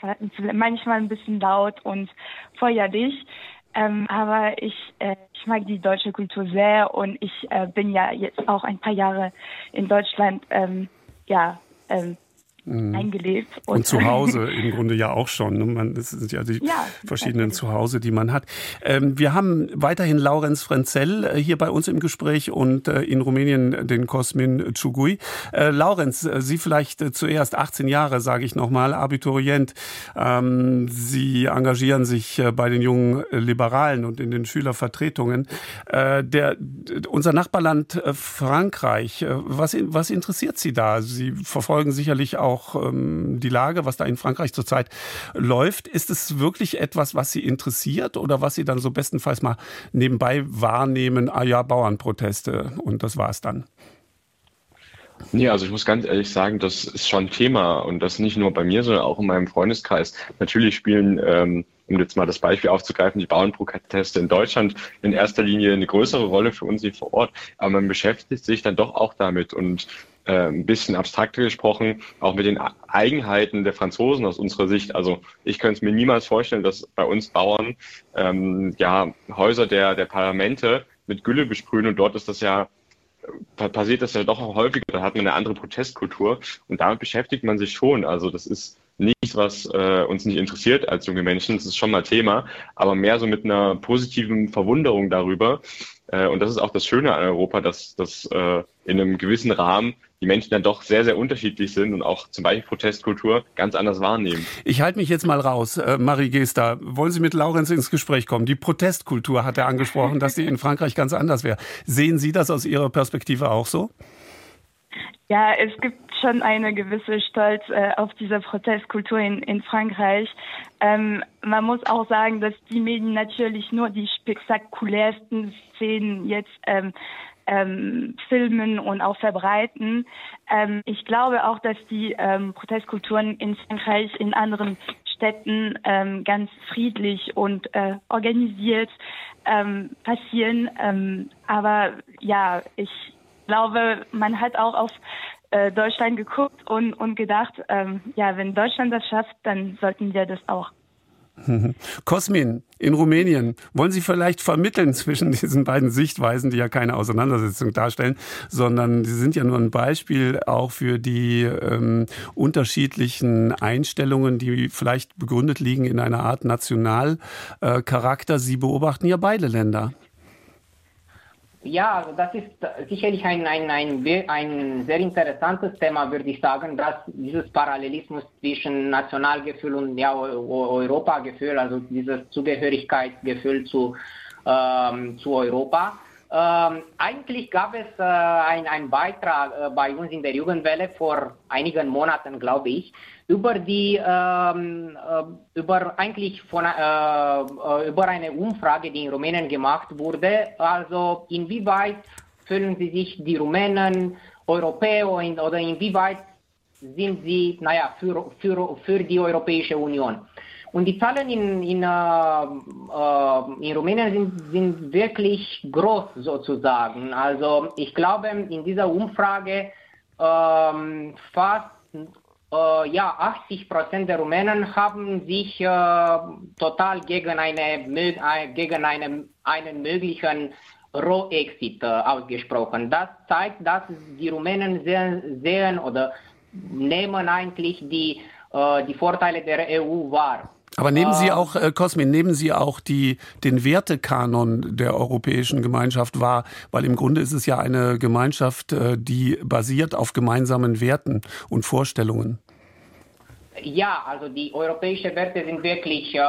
[SPEAKER 7] manchmal ein bisschen laut und feuerlich. Ähm, aber ich, äh, ich mag die deutsche Kultur sehr und ich äh, bin ja jetzt auch ein paar Jahre in Deutschland ähm, ja ähm. Eingelebt.
[SPEAKER 2] Und, und, zu Hause im Grunde ja auch schon. Ne? Man, das sind ja die ja, verschiedenen Zuhause, die man hat. Ähm, wir haben weiterhin Laurenz Frenzel äh, hier bei uns im Gespräch und äh, in Rumänien den Cosmin Chugui. Äh, Laurenz, äh, Sie vielleicht äh, zuerst 18 Jahre, sage ich nochmal, Abiturient. Ähm, Sie engagieren sich äh, bei den jungen Liberalen und in den Schülervertretungen. der, unser Nachbarland Frankreich, was, was interessiert Sie da? Sie verfolgen sicherlich auch auch ähm, die Lage, was da in Frankreich zurzeit läuft. Ist es wirklich etwas, was Sie interessiert oder was Sie dann so bestenfalls mal nebenbei wahrnehmen? Ah ja, Bauernproteste und das war es dann.
[SPEAKER 5] Nee, also ich muss ganz ehrlich sagen, das ist schon Thema und das nicht nur bei mir, sondern auch in meinem Freundeskreis. Natürlich spielen, ähm, um jetzt mal das Beispiel aufzugreifen, die Bauernproteste in Deutschland in erster Linie eine größere Rolle für uns hier vor Ort, aber man beschäftigt sich dann doch auch damit und äh, ein bisschen abstrakter gesprochen, auch mit den Eigenheiten der Franzosen aus unserer Sicht. Also ich könnte es mir niemals vorstellen, dass bei uns Bauern ähm, ja Häuser der, der Parlamente mit Gülle besprühen und dort ist das ja passiert das ja doch auch häufiger, da hat man eine andere Protestkultur und damit beschäftigt man sich schon. Also das ist nichts, was äh, uns nicht interessiert als junge Menschen, das ist schon mal Thema, aber mehr so mit einer positiven Verwunderung darüber. Äh, und das ist auch das Schöne an Europa, dass, dass äh, in einem gewissen Rahmen die Menschen dann doch sehr, sehr unterschiedlich sind und auch zum Beispiel Protestkultur ganz anders wahrnehmen.
[SPEAKER 2] Ich halte mich jetzt mal raus. Äh, Marie Gester, wollen Sie mit Laurenz ins Gespräch kommen? Die Protestkultur hat er angesprochen, dass die in Frankreich ganz anders wäre. Sehen Sie das aus Ihrer Perspektive auch so?
[SPEAKER 7] Ja, es gibt schon eine gewisse Stolz äh, auf diese Protestkultur in, in Frankreich. Ähm, man muss auch sagen, dass die Medien natürlich nur die spektakulärsten Szenen jetzt ähm, ähm, filmen und auch verbreiten. Ähm, ich glaube auch, dass die ähm, Protestkulturen in Frankreich in anderen Städten ähm, ganz friedlich und äh, organisiert ähm, passieren. Ähm, aber ja, ich glaube, man hat auch auf äh, Deutschland geguckt und, und gedacht, ja, wenn Deutschland das schafft, dann sollten wir das auch.
[SPEAKER 2] Kosmin, in Rumänien, wollen Sie vielleicht vermitteln zwischen diesen beiden Sichtweisen, die ja keine Auseinandersetzung darstellen, sondern sie sind ja nur ein Beispiel auch für die ähm, unterschiedlichen Einstellungen, die vielleicht begründet liegen in einer Art Nationalcharakter. Äh, sie beobachten ja beide Länder.
[SPEAKER 4] Ja, also das ist sicherlich ein, ein, ein, ein sehr interessantes Thema, würde ich sagen, dass dieses Parallelismus zwischen Nationalgefühl und ja, Europagefühl, also dieses Zugehörigkeitsgefühl zu, ähm, zu Europa. Ähm, eigentlich gab es äh, einen Beitrag äh, bei uns in der Jugendwelle vor einigen Monaten, glaube ich, über die ähm, äh, über eigentlich von äh, äh, über eine Umfrage, die in Rumänien gemacht wurde. Also inwieweit fühlen sie sich die Rumänen Europäer oder inwieweit sind sie, naja, für, für, für die Europäische Union. Und die Zahlen in, in, äh, äh, in Rumänien sind, sind wirklich groß sozusagen. Also ich glaube, in dieser Umfrage äh, fast äh, ja, 80 Prozent der Rumänen haben sich äh, total gegen, eine, äh, gegen eine, einen möglichen Roh-Exit ausgesprochen. Das zeigt, dass die Rumänen sehen, sehen oder nehmen eigentlich die, die Vorteile der EU wahr.
[SPEAKER 2] Aber nehmen Sie auch, äh, Cosmin, nehmen Sie auch die, den Wertekanon der Europäischen Gemeinschaft wahr, weil im Grunde ist es ja eine Gemeinschaft, äh, die basiert auf gemeinsamen Werten und Vorstellungen.
[SPEAKER 4] Ja, also die europäischen Werte sind wirklich, äh,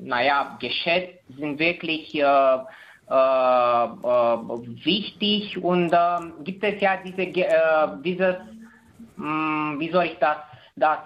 [SPEAKER 4] naja, geschätzt, sind wirklich äh, äh, wichtig. Und ähm, gibt es ja diese, äh, dieses, mh, hm, wie soll ich das, das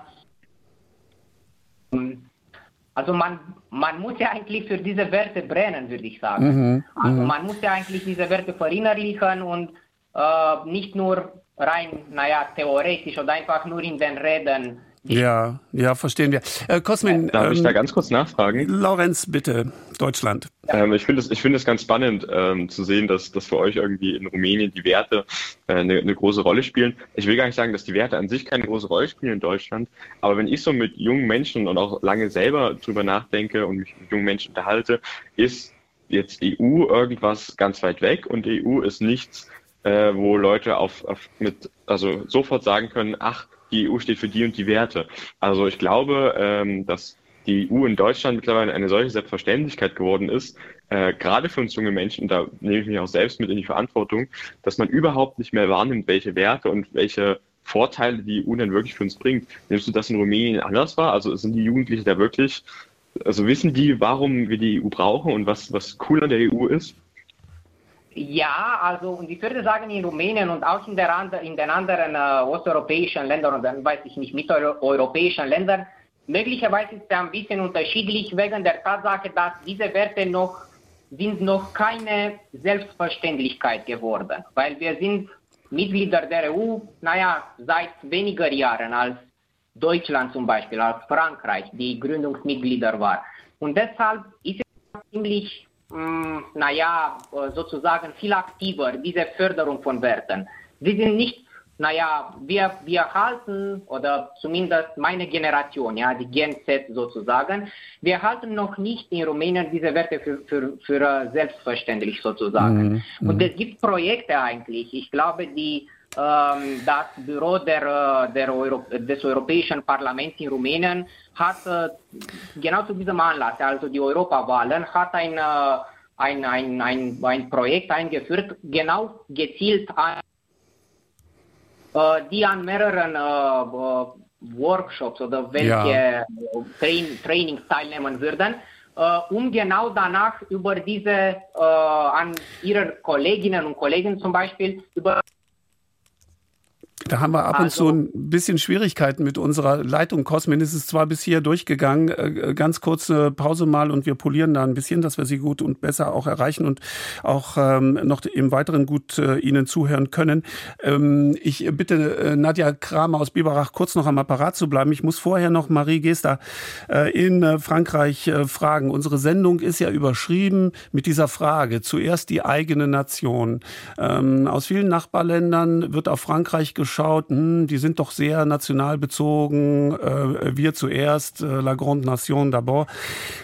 [SPEAKER 4] also man, man muss ja eigentlich für diese Werte brennen, würde ich sagen. Mhm, also mhm. man muss ja eigentlich diese Werte verinnerlichen und äh, nicht nur rein, naja, theoretisch oder einfach nur in den Reden
[SPEAKER 2] ja, ja, verstehen wir. Äh, Cosmin,
[SPEAKER 5] Darf ähm, ich da ganz kurz nachfragen?
[SPEAKER 2] Lorenz, bitte, Deutschland.
[SPEAKER 5] Ähm, ich finde es ich finde es ganz spannend ähm, zu sehen, dass, dass für euch irgendwie in Rumänien die Werte äh, eine, eine große Rolle spielen. Ich will gar nicht sagen, dass die Werte an sich keine große Rolle spielen in Deutschland, aber wenn ich so mit jungen Menschen und auch lange selber drüber nachdenke und mich mit jungen Menschen unterhalte, ist jetzt EU irgendwas ganz weit weg und EU ist nichts, äh, wo Leute auf, auf mit also sofort sagen können, ach die EU steht für die und die Werte. Also ich glaube, ähm, dass die EU in Deutschland mittlerweile eine solche Selbstverständlichkeit geworden ist, äh, gerade für uns junge Menschen, da nehme ich mich auch selbst mit in die Verantwortung, dass man überhaupt nicht mehr wahrnimmt, welche Werte und welche Vorteile die EU denn wirklich für uns bringt. Nimmst du das in Rumänien anders wahr? Also sind die Jugendlichen da wirklich, also wissen die, warum wir die EU brauchen und was, was cool an der EU ist?
[SPEAKER 4] Ja, also und ich würde sagen, in Rumänien und auch in, der, in den anderen äh, osteuropäischen Ländern und dann weiß ich nicht, mitteleuropäischen Ländern, möglicherweise ist es ein bisschen unterschiedlich wegen der Tatsache, dass diese Werte noch sind noch keine Selbstverständlichkeit geworden, weil wir sind Mitglieder der EU, naja, seit weniger Jahren als Deutschland zum Beispiel, als Frankreich, die Gründungsmitglieder war. Und deshalb ist es ziemlich naja, sozusagen viel aktiver, diese Förderung von Werten. Sie sind nicht, naja, wir, wir halten, oder zumindest meine Generation, ja, die Gen Z sozusagen, wir halten noch nicht in Rumänien diese Werte für, für, für äh, selbstverständlich sozusagen. Mhm. Und mhm. es gibt Projekte eigentlich, ich glaube, die das Büro der, äh, der Euro, des Europäischen Parlaments in Rumänien hat äh, genau zu diesem Anlass, also die Europawahlen, hat ein, äh, ein, ein, ein, ein Projekt eingeführt, genau gezielt an, die an mehreren Workshops oder welche ja. Train, Trainings teilnehmen würden, um genau danach über diese an ihre Kolleginnen und Kollegen zum Beispiel über
[SPEAKER 2] da haben wir ab und zu ein bisschen Schwierigkeiten mit unserer Leitung. Cosmin ist es zwar bis hier durchgegangen. Äh, ganz kurze Pause mal und wir polieren da ein bisschen, dass wir Sie gut und besser auch erreichen und auch ähm, noch im Weiteren gut äh, Ihnen zuhören können. Ähm, ich bitte äh, Nadja Kramer aus Biberach kurz noch am Apparat zu bleiben. Ich muss vorher noch Marie Gester äh, in äh, Frankreich äh, fragen. Unsere Sendung ist ja überschrieben mit dieser Frage. Zuerst die eigene Nation. Ähm, aus vielen Nachbarländern wird auf Frankreich geschaut geschaut, hm, die sind doch sehr national bezogen, äh, wir zuerst, äh, La Grande Nation d'abord.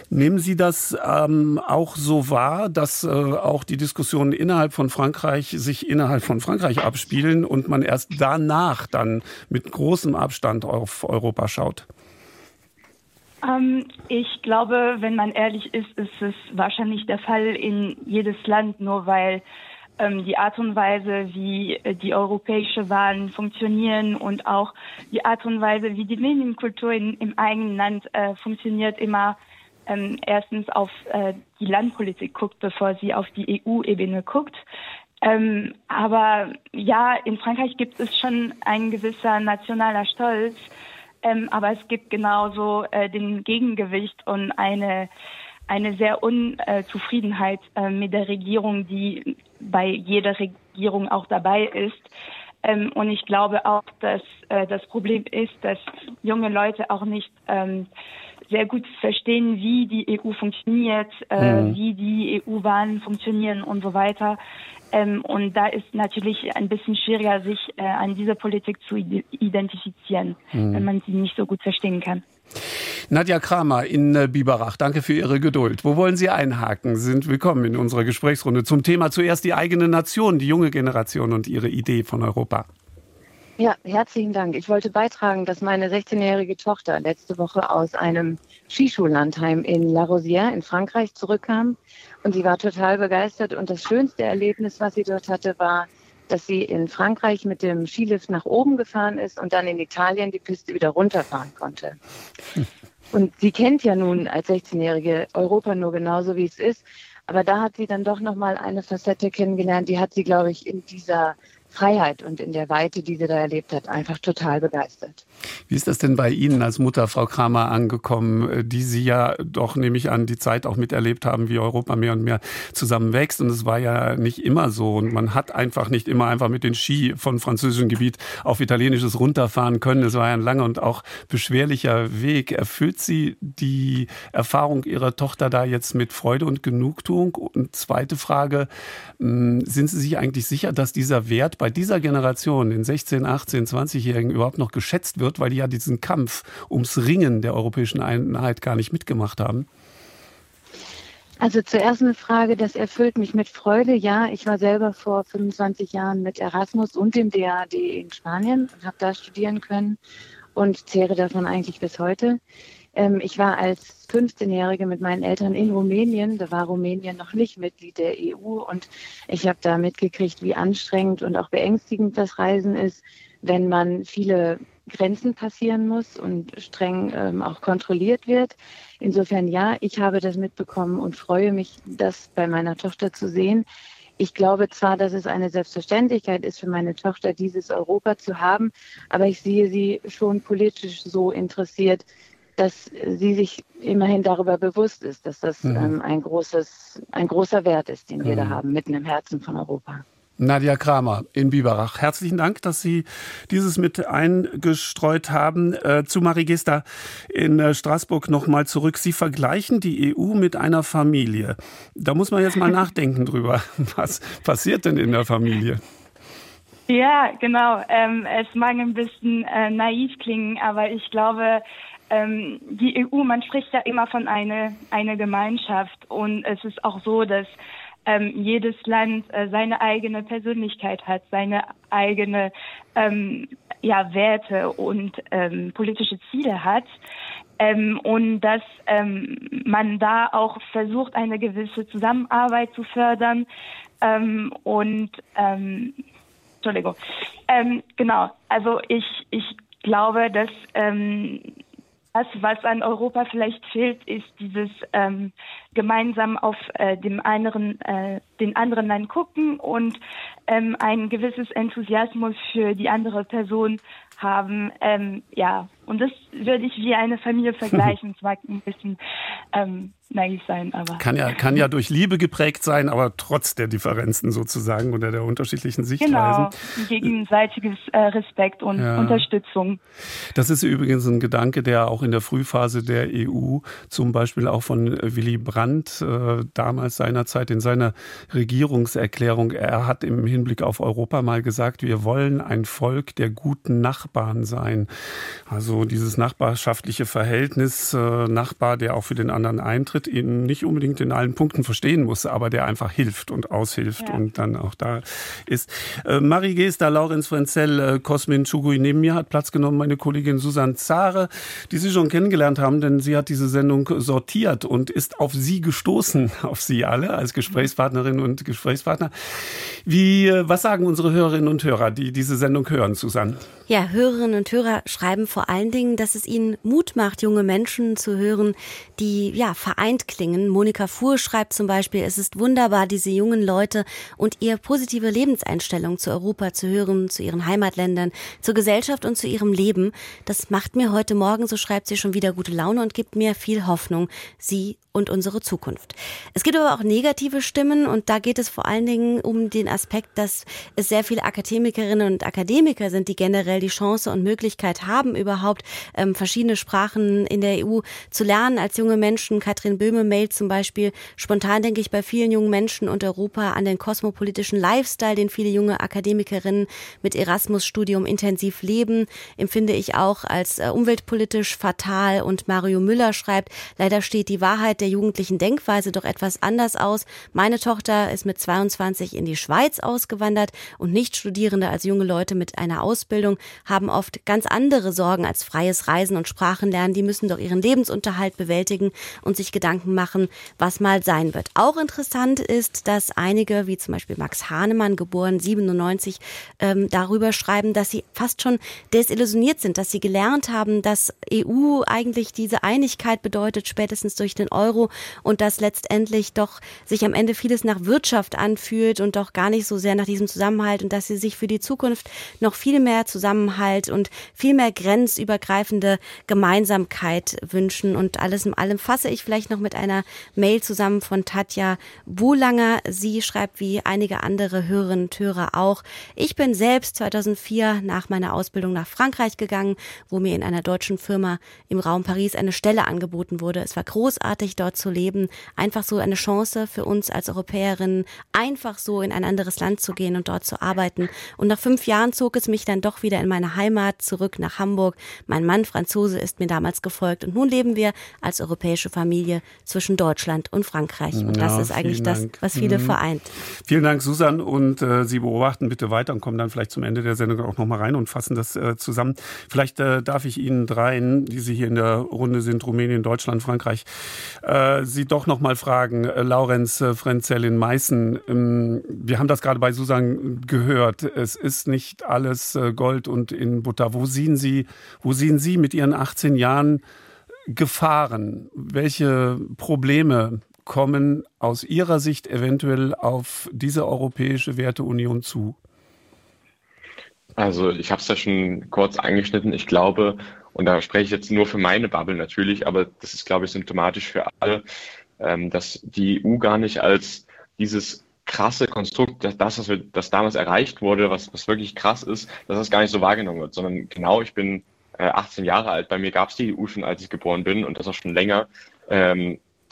[SPEAKER 2] Nehmen Sie das ähm, auch so wahr, dass äh, auch die Diskussionen innerhalb von Frankreich sich innerhalb von Frankreich abspielen und man erst danach dann mit großem Abstand auf Europa schaut?
[SPEAKER 7] Ähm, ich glaube, wenn man ehrlich ist, ist es wahrscheinlich der Fall in jedes Land, nur weil die Art und Weise, wie äh, die europäische Wahlen funktionieren und auch die Art und Weise, wie die Medienkultur in, im eigenen Land äh, funktioniert, immer ähm, erstens auf äh, die Landpolitik guckt, bevor sie auf die EU-Ebene guckt. Ähm, aber ja, in Frankreich gibt es schon ein gewisser nationaler Stolz, ähm, aber es gibt genauso äh, den Gegengewicht und eine eine sehr Unzufriedenheit äh, mit der Regierung, die bei jeder Regierung auch dabei ist. Ähm, und ich glaube auch, dass äh, das Problem ist, dass junge Leute auch nicht ähm, sehr gut verstehen, wie die EU funktioniert, äh, mhm. wie die EU-Wahlen funktionieren und so weiter. Ähm, und da ist natürlich ein bisschen schwieriger, sich äh, an dieser Politik zu identifizieren, mhm. wenn man sie nicht so gut verstehen kann.
[SPEAKER 2] Nadja Kramer in äh, Biberach, danke für Ihre Geduld. Wo wollen Sie einhaken? Sie sind willkommen in unserer Gesprächsrunde zum Thema zuerst die eigene Nation, die junge Generation und ihre Idee von Europa.
[SPEAKER 8] Ja, herzlichen Dank. Ich wollte beitragen, dass meine 16-jährige Tochter letzte Woche aus einem Skischullandheim in La Rosière in Frankreich zurückkam und sie war total begeistert. Und das schönste Erlebnis, was sie dort hatte, war, dass sie in Frankreich mit dem Skilift nach oben gefahren ist und dann in Italien die Piste wieder runterfahren konnte. Und sie kennt ja nun als 16-Jährige Europa nur genauso, wie es ist. Aber da hat sie dann doch nochmal eine Facette kennengelernt, die hat sie, glaube ich, in dieser Freiheit und in der Weite, die sie da erlebt hat, einfach total begeistert.
[SPEAKER 2] Wie ist das denn bei Ihnen als Mutter, Frau Kramer, angekommen, äh, die Sie ja doch, nehme ich an, die Zeit auch miterlebt haben, wie Europa mehr und mehr zusammenwächst? Und es war ja nicht immer so. Und man hat einfach nicht immer einfach mit den Ski von französischem Gebiet auf italienisches runterfahren können. Es war ja ein langer und auch beschwerlicher Weg. Erfüllt Sie die Erfahrung Ihrer Tochter da jetzt mit Freude und Genugtuung? Und zweite Frage, hm, sind Sie sich eigentlich sicher, dass dieser Wert bei dieser Generation, den 16, 18, 20-Jährigen, überhaupt noch geschätzt wird, weil die ja diesen Kampf ums Ringen der europäischen Einheit gar nicht mitgemacht haben?
[SPEAKER 8] Also zuerst eine Frage, das erfüllt mich mit Freude. Ja, ich war selber vor 25 Jahren mit Erasmus und dem DAD in Spanien und habe da studieren können und zehre davon eigentlich bis heute. Ähm, ich war als 15-Jährige mit meinen Eltern in Rumänien. Da war Rumänien noch nicht Mitglied der EU und ich habe da mitgekriegt, wie anstrengend und auch beängstigend das Reisen ist, wenn man viele Grenzen passieren muss und streng ähm, auch kontrolliert wird. Insofern ja, ich habe das mitbekommen und freue mich, das bei meiner Tochter zu sehen. Ich glaube zwar, dass es eine Selbstverständlichkeit ist für meine Tochter, dieses Europa zu haben, aber ich sehe sie schon politisch so interessiert, dass sie sich immerhin darüber bewusst ist, dass das mhm. ähm, ein, großes, ein großer Wert ist, den wir mhm. da haben, mitten im Herzen von Europa.
[SPEAKER 2] Nadja Kramer in Biberach. Herzlichen Dank, dass Sie dieses mit eingestreut haben. Äh, zu Marigesta in äh, Straßburg nochmal zurück. Sie vergleichen die EU mit einer Familie. Da muss man jetzt mal nachdenken drüber. Was passiert denn in der Familie?
[SPEAKER 7] Ja, genau. Ähm, es mag ein bisschen äh, naiv klingen, aber ich glaube, ähm, die EU, man spricht ja immer von einer eine Gemeinschaft und es ist auch so, dass ähm, jedes Land äh, seine eigene Persönlichkeit hat, seine eigene ähm, ja, Werte und ähm, politische Ziele hat. Ähm, und dass ähm, man da auch versucht, eine gewisse Zusammenarbeit zu fördern. Ähm, und ähm, Entschuldigung. Ähm, genau, also ich, ich glaube, dass ähm, das, was an Europa vielleicht fehlt, ist dieses ähm, gemeinsam auf äh, dem anderen, äh, den anderen Land gucken und ähm, ein gewisses Enthusiasmus für die andere Person haben. Ähm, ja, und das würde ich wie eine Familie vergleichen. Es mag ein bisschen ähm, naiv sein, aber.
[SPEAKER 2] Kann ja, kann ja durch Liebe geprägt sein, aber trotz der Differenzen sozusagen oder der unterschiedlichen Sichtweisen.
[SPEAKER 7] Genau, gegenseitiges äh, Respekt und ja. Unterstützung.
[SPEAKER 2] Das ist übrigens ein Gedanke, der auch in der Frühphase der EU, zum Beispiel auch von Willy Brandt, äh, damals seinerzeit in seiner Regierungserklärung, er hat im Hinblick auf Europa mal gesagt, wir wollen ein Volk der guten Nachbarn sein. Also dieses nachbarschaftliche Verhältnis, äh, Nachbar, der auch für den anderen eintritt Eintritt eben nicht unbedingt in allen Punkten verstehen muss, aber der einfach hilft und aushilft ja. und dann auch da ist. Äh, Marie Gester, Laurenz Frenzel, äh, Cosmin Chugui neben mir hat Platz genommen, meine Kollegin Susanne Zare, die Sie schon kennengelernt haben, denn sie hat diese Sendung sortiert und ist auf Sie gestoßen, auf Sie alle als Gesprächspartnerin und Gesprächspartner. Wie, äh, was sagen unsere Hörerinnen und Hörer, die diese Sendung hören, Susanne?
[SPEAKER 9] Ja, Hörerinnen und Hörer schreiben vor allen Dingen, dass es ihnen Mut macht, junge Menschen zu hören, die ja vereint klingen. Monika Fuhr schreibt zum Beispiel, es ist wunderbar, diese jungen Leute und ihr positive Lebenseinstellung zu Europa zu hören, zu ihren Heimatländern, zur Gesellschaft und zu ihrem Leben. Das macht mir heute Morgen, so schreibt sie schon wieder gute Laune und gibt mir viel Hoffnung. Sie und unsere Zukunft. Es gibt aber auch negative Stimmen und da geht es vor allen Dingen um den Aspekt, dass es sehr viele Akademikerinnen und Akademiker sind, die generell die Chance und Möglichkeit haben, überhaupt ähm, verschiedene Sprachen in der EU zu lernen als junge Menschen. Katrin Böhme mailt zum Beispiel, spontan denke ich bei vielen jungen Menschen und Europa an den kosmopolitischen Lifestyle, den viele junge Akademikerinnen mit Erasmus-Studium intensiv leben, empfinde ich auch als äh, umweltpolitisch fatal und Mario Müller schreibt, leider steht die Wahrheit der jugendlichen Denkweise doch etwas anders aus. Meine Tochter ist mit 22 in die Schweiz ausgewandert und Nichtstudierende als junge Leute mit einer Ausbildung haben oft ganz andere Sorgen als freies Reisen und Sprachenlernen. Die müssen doch ihren Lebensunterhalt bewältigen und sich Gedanken machen, was mal sein wird. Auch interessant ist, dass einige, wie zum Beispiel Max Hahnemann, geboren 97, ähm, darüber schreiben, dass sie fast schon desillusioniert sind, dass sie gelernt haben, dass EU eigentlich diese Einigkeit bedeutet, spätestens durch den Euro Euro und dass letztendlich doch sich am Ende vieles nach Wirtschaft anfühlt und doch gar nicht so sehr nach diesem Zusammenhalt und dass sie sich für die Zukunft noch viel mehr Zusammenhalt und viel mehr grenzübergreifende Gemeinsamkeit wünschen. Und alles in allem fasse ich vielleicht noch mit einer Mail zusammen von Tatja Buhlanger. Sie schreibt wie einige andere Hörerinnen und Hörer auch. Ich bin selbst 2004 nach meiner Ausbildung nach Frankreich gegangen, wo mir in einer deutschen Firma im Raum Paris eine Stelle angeboten wurde. Es war großartig, dort zu leben, einfach so eine Chance für uns als Europäerinnen, einfach so in ein anderes Land zu gehen und dort zu arbeiten. Und nach fünf Jahren zog es mich dann doch wieder in meine Heimat zurück nach Hamburg. Mein Mann Franzose ist mir damals gefolgt und nun leben wir als europäische Familie zwischen Deutschland und Frankreich. Und ja, das ist eigentlich das, was viele mhm. vereint.
[SPEAKER 2] Vielen Dank, Susan. Und äh, Sie beobachten bitte weiter und kommen dann vielleicht zum Ende der Sendung auch nochmal rein und fassen das äh, zusammen. Vielleicht äh, darf ich Ihnen dreien, die Sie hier in der Runde sind, Rumänien, Deutschland, Frankreich, äh, Sie doch noch mal fragen, äh, Laurenz äh, Frenzel in Meißen. Ähm, wir haben das gerade bei Susan gehört. Es ist nicht alles äh, Gold und in Butter. Wo sehen Sie, wo sehen Sie mit Ihren 18 Jahren Gefahren? Welche Probleme kommen aus Ihrer Sicht eventuell auf diese europäische Werteunion zu?
[SPEAKER 5] Also ich habe es ja schon kurz angeschnitten. Ich glaube, und da spreche ich jetzt nur für meine Bubble natürlich, aber das ist, glaube ich, symptomatisch für alle, ähm, dass die EU gar nicht als dieses krasse Konstrukt, das, was wir, das damals erreicht wurde, was, was wirklich krass ist, dass das gar nicht so wahrgenommen wird, sondern genau, ich bin äh, 18 Jahre alt, bei mir gab es die EU schon, als ich geboren bin und das auch schon länger.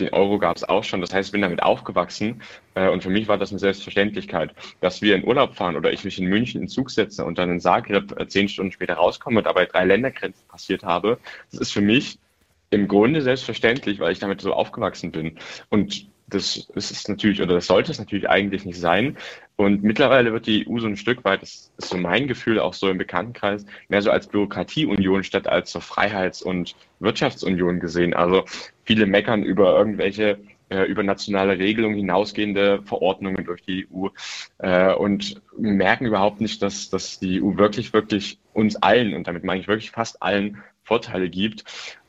[SPEAKER 5] Den Euro gab es auch schon. Das heißt, ich bin damit aufgewachsen äh, und für mich war das eine Selbstverständlichkeit, dass wir in Urlaub fahren oder ich mich in München in Zug setze und dann in Zagreb äh, zehn Stunden später rauskomme und dabei drei Ländergrenzen passiert habe. Das ist für mich im Grunde selbstverständlich, weil ich damit so aufgewachsen bin. Und das ist es natürlich, oder das sollte es natürlich eigentlich nicht sein. Und mittlerweile wird die EU so ein Stück weit, das ist so mein Gefühl, auch so im Bekanntenkreis, mehr so als Bürokratieunion statt als so Freiheits- und Wirtschaftsunion gesehen. Also viele meckern über irgendwelche äh, über nationale Regelungen hinausgehende Verordnungen durch die EU äh, und merken überhaupt nicht, dass, dass die EU wirklich, wirklich uns allen, und damit meine ich wirklich fast allen, Vorteile gibt.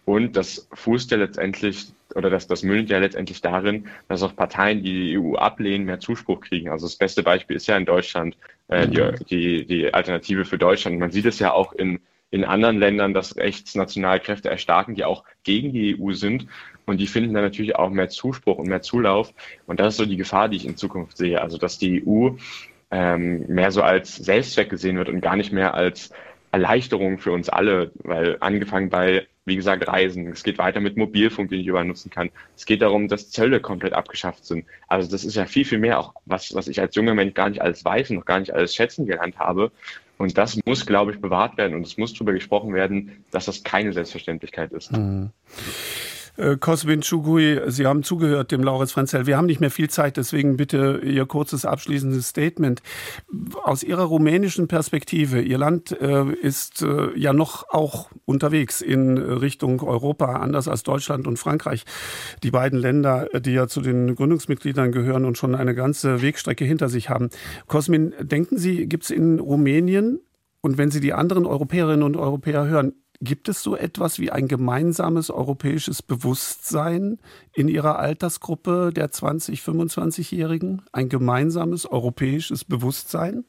[SPEAKER 5] Und das fußt ja letztendlich oder das, das mündet ja letztendlich darin, dass auch Parteien, die die EU ablehnen, mehr Zuspruch kriegen. Also das beste Beispiel ist ja in Deutschland äh, die, mhm. die, die Alternative für Deutschland. Man sieht es ja auch in, in anderen Ländern, dass rechtsnationale Kräfte erstarken, die auch gegen die EU sind. Und die finden dann natürlich auch mehr Zuspruch und mehr Zulauf. Und das ist so die Gefahr, die ich in Zukunft sehe. Also dass die EU ähm, mehr so als Selbstzweck gesehen wird und gar nicht mehr als Erleichterung für uns alle, weil angefangen bei wie gesagt, Reisen. Es geht weiter mit Mobilfunk, den ich überall nutzen kann. Es geht darum, dass Zölle komplett abgeschafft sind. Also das ist ja viel, viel mehr auch, was, was ich als junger Mensch gar nicht alles weiß und noch gar nicht alles schätzen gelernt habe. Und das muss, glaube ich, bewahrt werden und es muss darüber gesprochen werden, dass das keine Selbstverständlichkeit ist. Mhm.
[SPEAKER 2] Äh, Cosmin Chugui, Sie haben zugehört dem Lauritz Frenzel. Wir haben nicht mehr viel Zeit, deswegen bitte Ihr kurzes abschließendes Statement. Aus Ihrer rumänischen Perspektive, Ihr Land äh, ist äh, ja noch auch unterwegs in Richtung Europa, anders als Deutschland und Frankreich. Die beiden Länder, die ja zu den Gründungsmitgliedern gehören und schon eine ganze Wegstrecke hinter sich haben. Cosmin, denken Sie, gibt es in Rumänien und wenn Sie die anderen Europäerinnen und Europäer hören, Gibt es so etwas wie ein gemeinsames europäisches Bewusstsein in Ihrer Altersgruppe der 20-, 25-Jährigen? Ein gemeinsames europäisches Bewusstsein?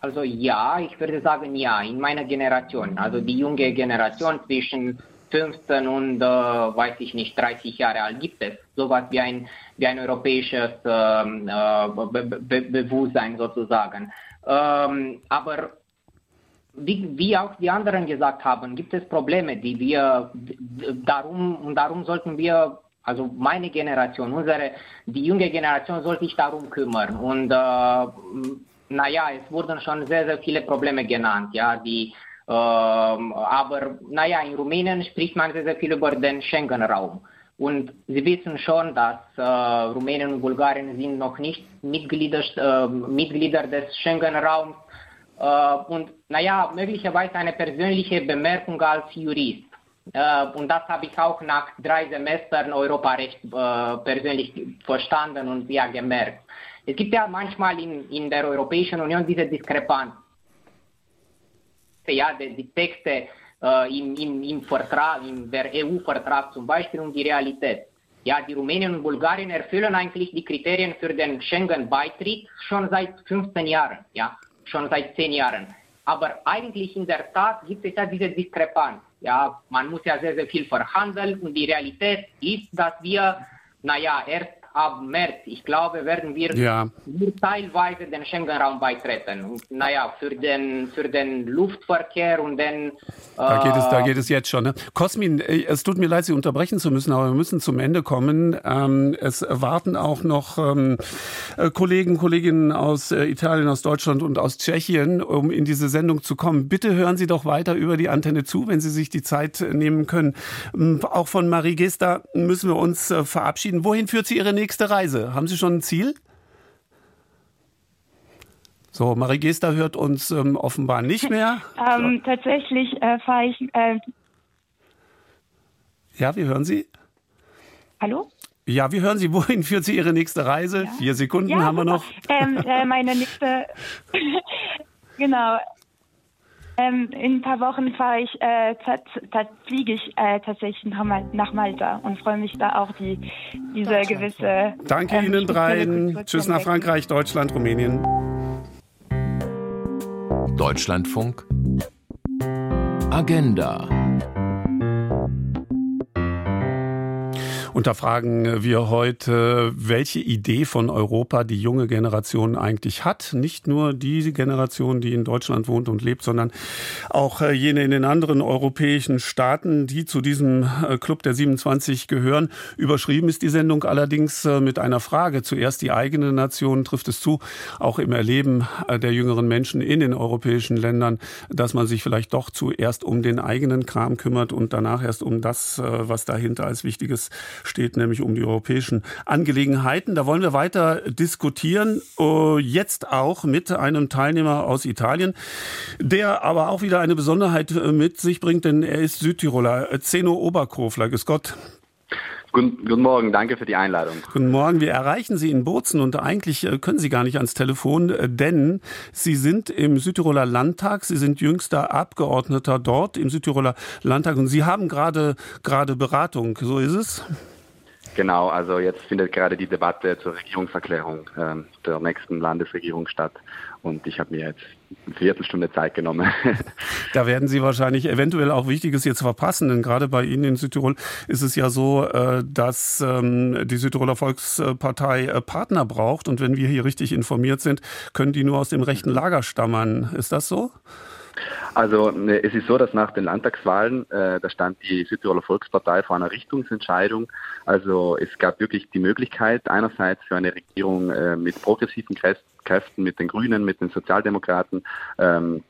[SPEAKER 4] Also ja, ich würde sagen ja, in meiner Generation, also die junge Generation zwischen 15 und, äh, weiß ich nicht, 30 Jahre alt gibt es sowas wie ein, wie ein europäisches ähm, äh, Be Be Bewusstsein sozusagen. Ähm, aber wie, wie auch die anderen gesagt haben, gibt es Probleme, die wir darum und darum sollten wir, also meine Generation, unsere, die junge Generation sollte sich darum kümmern. Und äh, naja, es wurden schon sehr, sehr viele Probleme genannt, ja, die äh, aber naja, in Rumänien spricht man sehr, sehr viel über den Schengen-Raum. Und Sie wissen schon, dass äh, Rumänien und Bulgarien sind noch nicht Mitglieder, äh, Mitglieder des Schengen-Raums und naja, möglicherweise eine persönliche Bemerkung als Jurist. Äh, und das habe ich auch nach drei Semestern Europarecht äh, persönlich verstanden und ja gemerkt. Es gibt ja manchmal in, in der Europäischen Union diese Diskrepanz. Ja, die, die Texte äh, im, im, im Vertrag, der EU-Vertrag zum Beispiel und die Realität. Ja, die Rumänien und Bulgarien erfüllen eigentlich die Kriterien für den Schengen-Beitritt schon seit 15 Jahren. Ja schon seit zehn Jahren. Aber eigentlich in der Tat gibt es ja diese Diskrepanz. Ja, man muss ja sehr, sehr viel verhandeln und die Realität ist, dass wir, naja, erst ab März, ich glaube, werden wir ja. nur teilweise den Schengen-Raum beitreten. Und, naja, für den, für den Luftverkehr und den... Äh
[SPEAKER 2] da, geht es, da geht es jetzt schon. Ne? Kosmin, äh, es tut mir leid, Sie unterbrechen zu müssen, aber wir müssen zum Ende kommen. Ähm, es warten auch noch ähm, äh, Kollegen, Kolleginnen aus äh, Italien, aus Deutschland und aus Tschechien, um in diese Sendung zu kommen. Bitte hören Sie doch weiter über die Antenne zu, wenn Sie sich die Zeit nehmen können. Ähm, auch von Marie Gesta müssen wir uns äh, verabschieden. Wohin führt sie Ihre nächste Reise? Haben Sie schon ein Ziel? So, Marie Gester hört uns ähm, offenbar nicht mehr.
[SPEAKER 7] ähm, so. Tatsächlich äh, fahre ich. Äh
[SPEAKER 2] ja, wir hören Sie.
[SPEAKER 7] Hallo?
[SPEAKER 2] Ja, wie hören Sie, wohin führt Sie Ihre nächste Reise? Ja. Vier Sekunden ja, haben wir noch.
[SPEAKER 7] Ähm, äh, meine nächste, genau, ähm, in ein paar Wochen fahre ich, äh, fliege ich äh, tatsächlich nach Malta und freue mich da auch die, diese gewisse.
[SPEAKER 2] Danke ähm, Ihnen dreien. Tschüss nach Frankreich, Deutschland, Rumänien.
[SPEAKER 10] Deutschlandfunk. Agenda.
[SPEAKER 2] Unterfragen wir heute, welche Idee von Europa die junge Generation eigentlich hat. Nicht nur die Generation, die in Deutschland wohnt und lebt, sondern auch äh, jene in den anderen europäischen Staaten, die zu diesem äh, Club der 27 gehören. Überschrieben ist die Sendung allerdings äh, mit einer Frage. Zuerst die eigene Nation trifft es zu, auch im Erleben der jüngeren Menschen in den europäischen Ländern, dass man sich vielleicht doch zuerst um den eigenen Kram kümmert und danach erst um das, was dahinter als Wichtiges steht, nämlich um die europäischen Angelegenheiten. Da wollen wir weiter diskutieren, äh, jetzt auch mit einem Teilnehmer aus Italien, der aber auch wieder eine Besonderheit äh, mit sich bringt, denn er ist Südtiroler. Zeno Oberkofler, grüß Gott.
[SPEAKER 11] Guten, guten, Morgen, danke für die Einladung.
[SPEAKER 2] Guten Morgen, wir erreichen Sie in Bozen und eigentlich äh, können Sie gar nicht ans Telefon, denn Sie sind im Südtiroler Landtag, Sie sind jüngster Abgeordneter dort im Südtiroler Landtag und Sie haben gerade gerade Beratung, so ist es?
[SPEAKER 11] Genau, also jetzt findet gerade die Debatte zur Regierungserklärung äh, der nächsten Landesregierung statt und ich habe mir jetzt eine Viertelstunde Zeit genommen.
[SPEAKER 2] da werden Sie wahrscheinlich eventuell auch Wichtiges jetzt verpassen, denn gerade bei Ihnen in Südtirol ist es ja so, äh, dass ähm, die Südtiroler Volkspartei äh, Partner braucht und wenn wir hier richtig informiert sind, können die nur aus dem rechten Lager stammen. Ist das so?
[SPEAKER 11] Also ne, es ist so, dass nach den Landtagswahlen, äh, da stand die Südtiroler Volkspartei vor einer Richtungsentscheidung. Also es gab wirklich die Möglichkeit, einerseits für eine Regierung äh, mit progressiven Kräften, mit den Grünen, mit den Sozialdemokraten, ähm,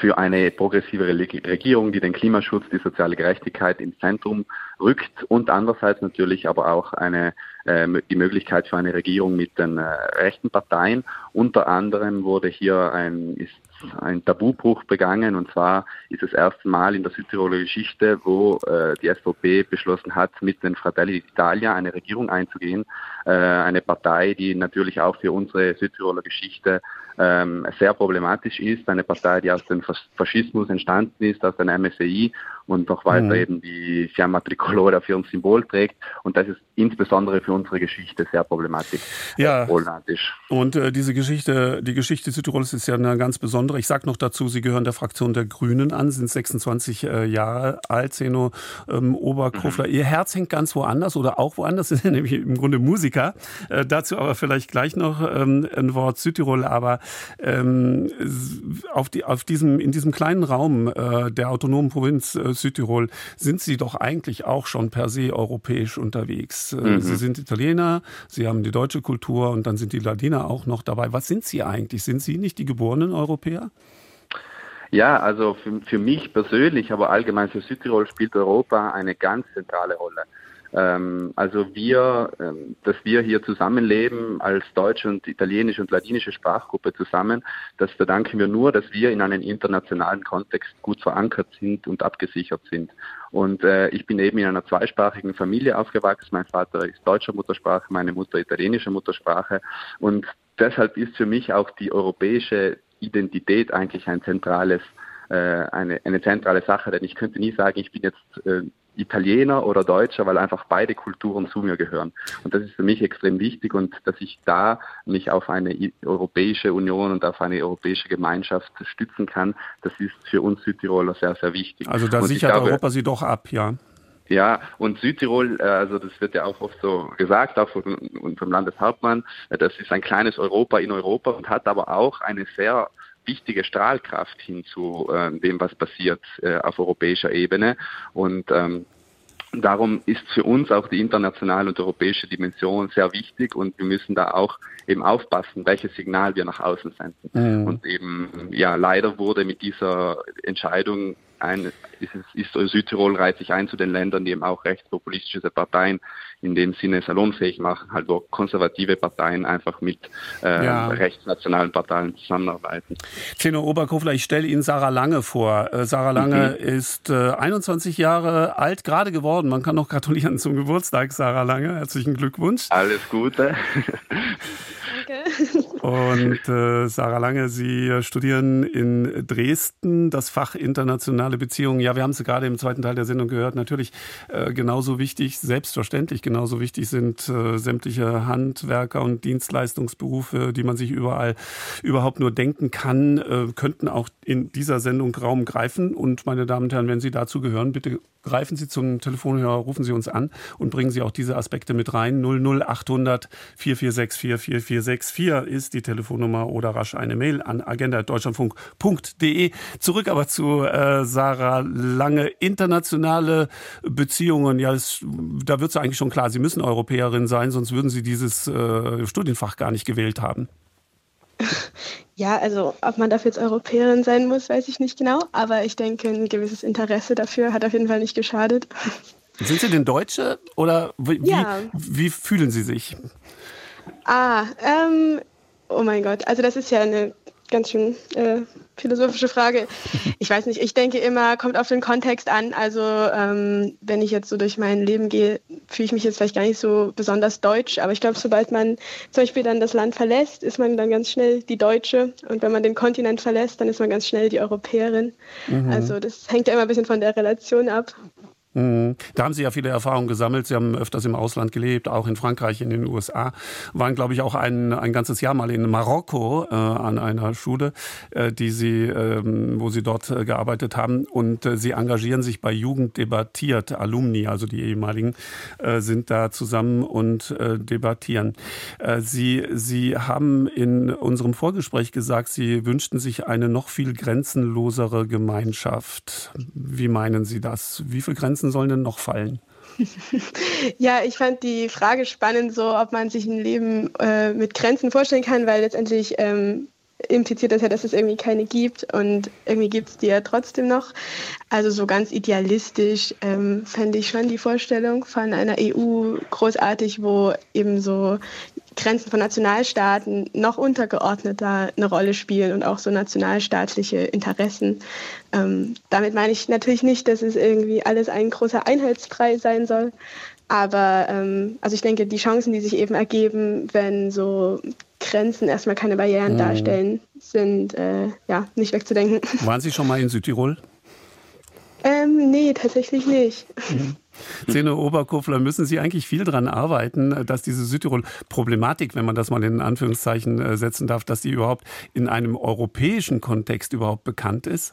[SPEAKER 11] für eine progressive Regierung, die den Klimaschutz, die soziale Gerechtigkeit ins Zentrum rückt und andererseits natürlich aber auch eine, äh, die Möglichkeit für eine Regierung mit den äh, rechten Parteien. Unter anderem wurde hier ein, ist ein Tabubruch begangen. Und zwar ist das erste Mal in der Südtiroler Geschichte, wo äh, die SVP beschlossen hat, mit den Fratelli d'Italia eine Regierung einzugehen, äh, eine Partei, die natürlich auch für unsere Südtiroler Geschichte ähm, sehr problematisch ist, eine Partei, die aus dem Faschismus entstanden ist, aus den MSI und noch weiter mhm. eben die Fiamma Tricolore für ein Symbol trägt. Und das ist insbesondere für unsere Geschichte sehr problematisch.
[SPEAKER 2] Ja. Problematisch. Und äh, diese Geschichte, die Geschichte Südtirols ist ja eine ganz besondere. Ich sage noch dazu, Sie gehören der Fraktion der Grünen an, sind 26 äh, Jahre alt, Zeno ähm, Oberkofler. Mhm. Ihr Herz hängt ganz woanders oder auch woanders, sind nämlich im Grunde Musiker. Äh, dazu aber vielleicht gleich noch ähm, ein Wort Südtirol. Aber ähm, auf, die, auf diesem, in diesem kleinen Raum äh, der autonomen Provinz äh, Südtirol sind Sie doch eigentlich auch schon per se europäisch unterwegs. Äh, mhm. Sie sind Italiener, Sie haben die deutsche Kultur und dann sind die Ladiner auch noch dabei. Was sind Sie eigentlich? Sind Sie nicht die geborenen Europäer?
[SPEAKER 11] Ja, also für, für mich persönlich, aber allgemein für Südtirol spielt Europa eine ganz zentrale Rolle. Ähm, also wir, ähm, dass wir hier zusammenleben als deutsche und italienische und ladinische Sprachgruppe zusammen, das verdanken wir nur, dass wir in einem internationalen Kontext gut verankert sind und abgesichert sind. Und äh, ich bin eben in einer zweisprachigen Familie aufgewachsen. Mein Vater ist deutscher Muttersprache, meine Mutter italienische Muttersprache. Und deshalb ist für mich auch die europäische Identität eigentlich ein zentrales, äh, eine, eine zentrale Sache, denn ich könnte nie sagen, ich bin jetzt äh, Italiener oder Deutscher, weil einfach beide Kulturen zu mir gehören. Und das ist für mich extrem wichtig und dass ich da mich auf eine Europäische Union und auf eine europäische Gemeinschaft stützen kann, das ist für uns Südtiroler sehr, sehr wichtig.
[SPEAKER 2] Also da und sichert glaube, Europa sie doch ab, ja.
[SPEAKER 11] Ja, und Südtirol, äh, also das wird ja auch oft so gesagt, auch von unserem Landeshauptmann, äh, das ist ein kleines Europa in Europa und hat aber auch eine sehr wichtige Strahlkraft hin zu äh, dem, was passiert äh, auf europäischer Ebene. Und ähm, darum ist für uns auch die internationale und europäische Dimension sehr wichtig und wir müssen da auch eben aufpassen, welches Signal wir nach außen senden. Mhm. Und eben, ja, leider wurde mit dieser Entscheidung ein, ist, ist Südtirol reiht sich ein zu den Ländern, die eben auch rechtspopulistische Parteien in dem Sinne salonfähig machen, halt wo konservative Parteien einfach mit äh, ja. rechtsnationalen Parteien zusammenarbeiten.
[SPEAKER 2] Zeno Oberkofler, ich stelle Ihnen Sarah Lange vor. Äh, Sarah Lange mhm. ist äh, 21 Jahre alt, gerade geworden. Man kann noch gratulieren zum Geburtstag, Sarah Lange. Herzlichen Glückwunsch.
[SPEAKER 11] Alles Gute.
[SPEAKER 2] Danke. Und äh, Sarah Lange, Sie studieren in Dresden das Fach internationale Beziehungen. Ja, wir haben es gerade im zweiten Teil der Sendung gehört. Natürlich äh, genauso wichtig, selbstverständlich genauso wichtig sind äh, sämtliche Handwerker und Dienstleistungsberufe, die man sich überall überhaupt nur denken kann, äh, könnten auch in dieser Sendung Raum greifen. Und meine Damen und Herren, wenn Sie dazu gehören, bitte greifen Sie zum Telefonhörer, rufen Sie uns an und bringen Sie auch diese Aspekte mit rein. 00800 4464 4464 ist die Telefonnummer oder rasch eine Mail an agenda.deutschlandfunk.de. Zurück aber zu äh, Sarah Lange. Internationale Beziehungen, ja, das, da wird es eigentlich schon klar, Sie müssen Europäerin sein, sonst würden Sie dieses äh, Studienfach gar nicht gewählt haben.
[SPEAKER 3] Ja, also ob man dafür jetzt Europäerin sein muss, weiß ich nicht genau. Aber ich denke, ein gewisses Interesse dafür hat auf jeden Fall nicht geschadet.
[SPEAKER 2] Sind Sie denn Deutsche oder wie, ja. wie, wie fühlen Sie sich?
[SPEAKER 3] Ah, ähm, oh mein Gott, also das ist ja eine ganz schön äh, philosophische Frage. Ich weiß nicht, ich denke immer, kommt auf den Kontext an. Also ähm, wenn ich jetzt so durch mein Leben gehe, fühle ich mich jetzt vielleicht gar nicht so besonders deutsch. Aber ich glaube, sobald man zum Beispiel dann das Land verlässt, ist man dann ganz schnell die Deutsche. Und wenn man den Kontinent verlässt, dann ist man ganz schnell die Europäerin. Mhm. Also das hängt ja immer ein bisschen von der Relation ab.
[SPEAKER 2] Da haben Sie ja viele Erfahrungen gesammelt. Sie haben öfters im Ausland gelebt, auch in Frankreich, in den USA. Waren, glaube ich, auch ein, ein ganzes Jahr mal in Marokko äh, an einer Schule, äh, die Sie, ähm, wo Sie dort äh, gearbeitet haben. Und äh, Sie engagieren sich bei Jugend debattiert. Alumni, also die ehemaligen, äh, sind da zusammen und äh, debattieren. Sie, Sie haben in unserem Vorgespräch gesagt, Sie wünschten sich eine noch viel grenzenlosere Gemeinschaft. Wie meinen Sie das? Wie viele Grenzen Grenzen sollen denn noch fallen?
[SPEAKER 3] Ja, ich fand die Frage spannend, so ob man sich ein Leben äh, mit Grenzen vorstellen kann, weil letztendlich ähm,
[SPEAKER 10] impliziert das ja, dass es irgendwie keine gibt und irgendwie gibt es die ja trotzdem noch. Also so ganz idealistisch ähm, fände ich schon die Vorstellung von einer EU großartig, wo eben so Grenzen von Nationalstaaten noch untergeordneter eine Rolle spielen und auch so nationalstaatliche Interessen. Ähm, damit meine ich natürlich nicht, dass es irgendwie alles ein großer Einheitsbrei sein soll, aber ähm, also ich denke, die Chancen, die sich eben ergeben, wenn so Grenzen erstmal keine Barrieren mhm. darstellen, sind äh, ja nicht wegzudenken.
[SPEAKER 2] Waren Sie schon mal in Südtirol?
[SPEAKER 10] Ähm, nee, tatsächlich nicht.
[SPEAKER 2] Mhm. Zeno Oberkofler, müssen Sie eigentlich viel daran arbeiten, dass diese Südtirol-Problematik, wenn man das mal in Anführungszeichen äh, setzen darf, dass die überhaupt in einem europäischen Kontext überhaupt bekannt ist?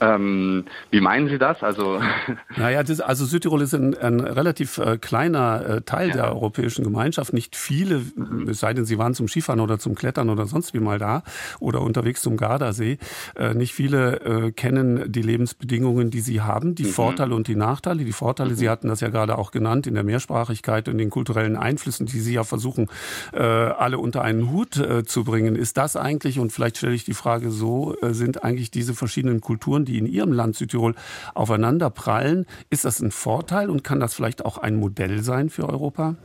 [SPEAKER 11] Ähm, wie meinen Sie das? Also,
[SPEAKER 2] naja, das, also Südtirol ist ein, ein relativ äh, kleiner äh, Teil ja. der europäischen Gemeinschaft. Nicht viele, es sei denn, sie waren zum Skifahren oder zum Klettern oder sonst wie mal da oder unterwegs zum Gardasee. Äh, nicht viele äh, kennen die Lebensbedingungen, die sie haben, die mhm. Vorteile und die Nachteile. Die Vorteile, mhm. Sie hatten das ja gerade auch genannt, in der Mehrsprachigkeit und den kulturellen Einflüssen, die Sie ja versuchen, äh, alle unter einen Hut äh, zu bringen. Ist das eigentlich, und vielleicht stelle ich die Frage so, sind eigentlich diese verschiedenen Kulturen, die in Ihrem Land Südtirol aufeinander prallen. Ist das ein Vorteil und kann das vielleicht auch ein Modell sein für Europa?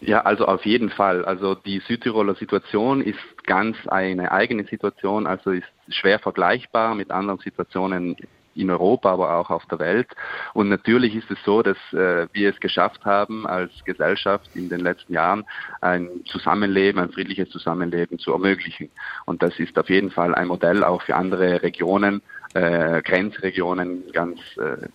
[SPEAKER 11] Ja, also auf jeden Fall. Also die Südtiroler Situation ist ganz eine eigene Situation, also ist schwer vergleichbar mit anderen Situationen in Europa, aber auch auf der Welt. Und natürlich ist es so, dass äh, wir es geschafft haben, als Gesellschaft in den letzten Jahren ein Zusammenleben, ein friedliches Zusammenleben zu ermöglichen. Und das ist auf jeden Fall ein Modell auch für andere Regionen, äh, Grenzregionen, ganz äh,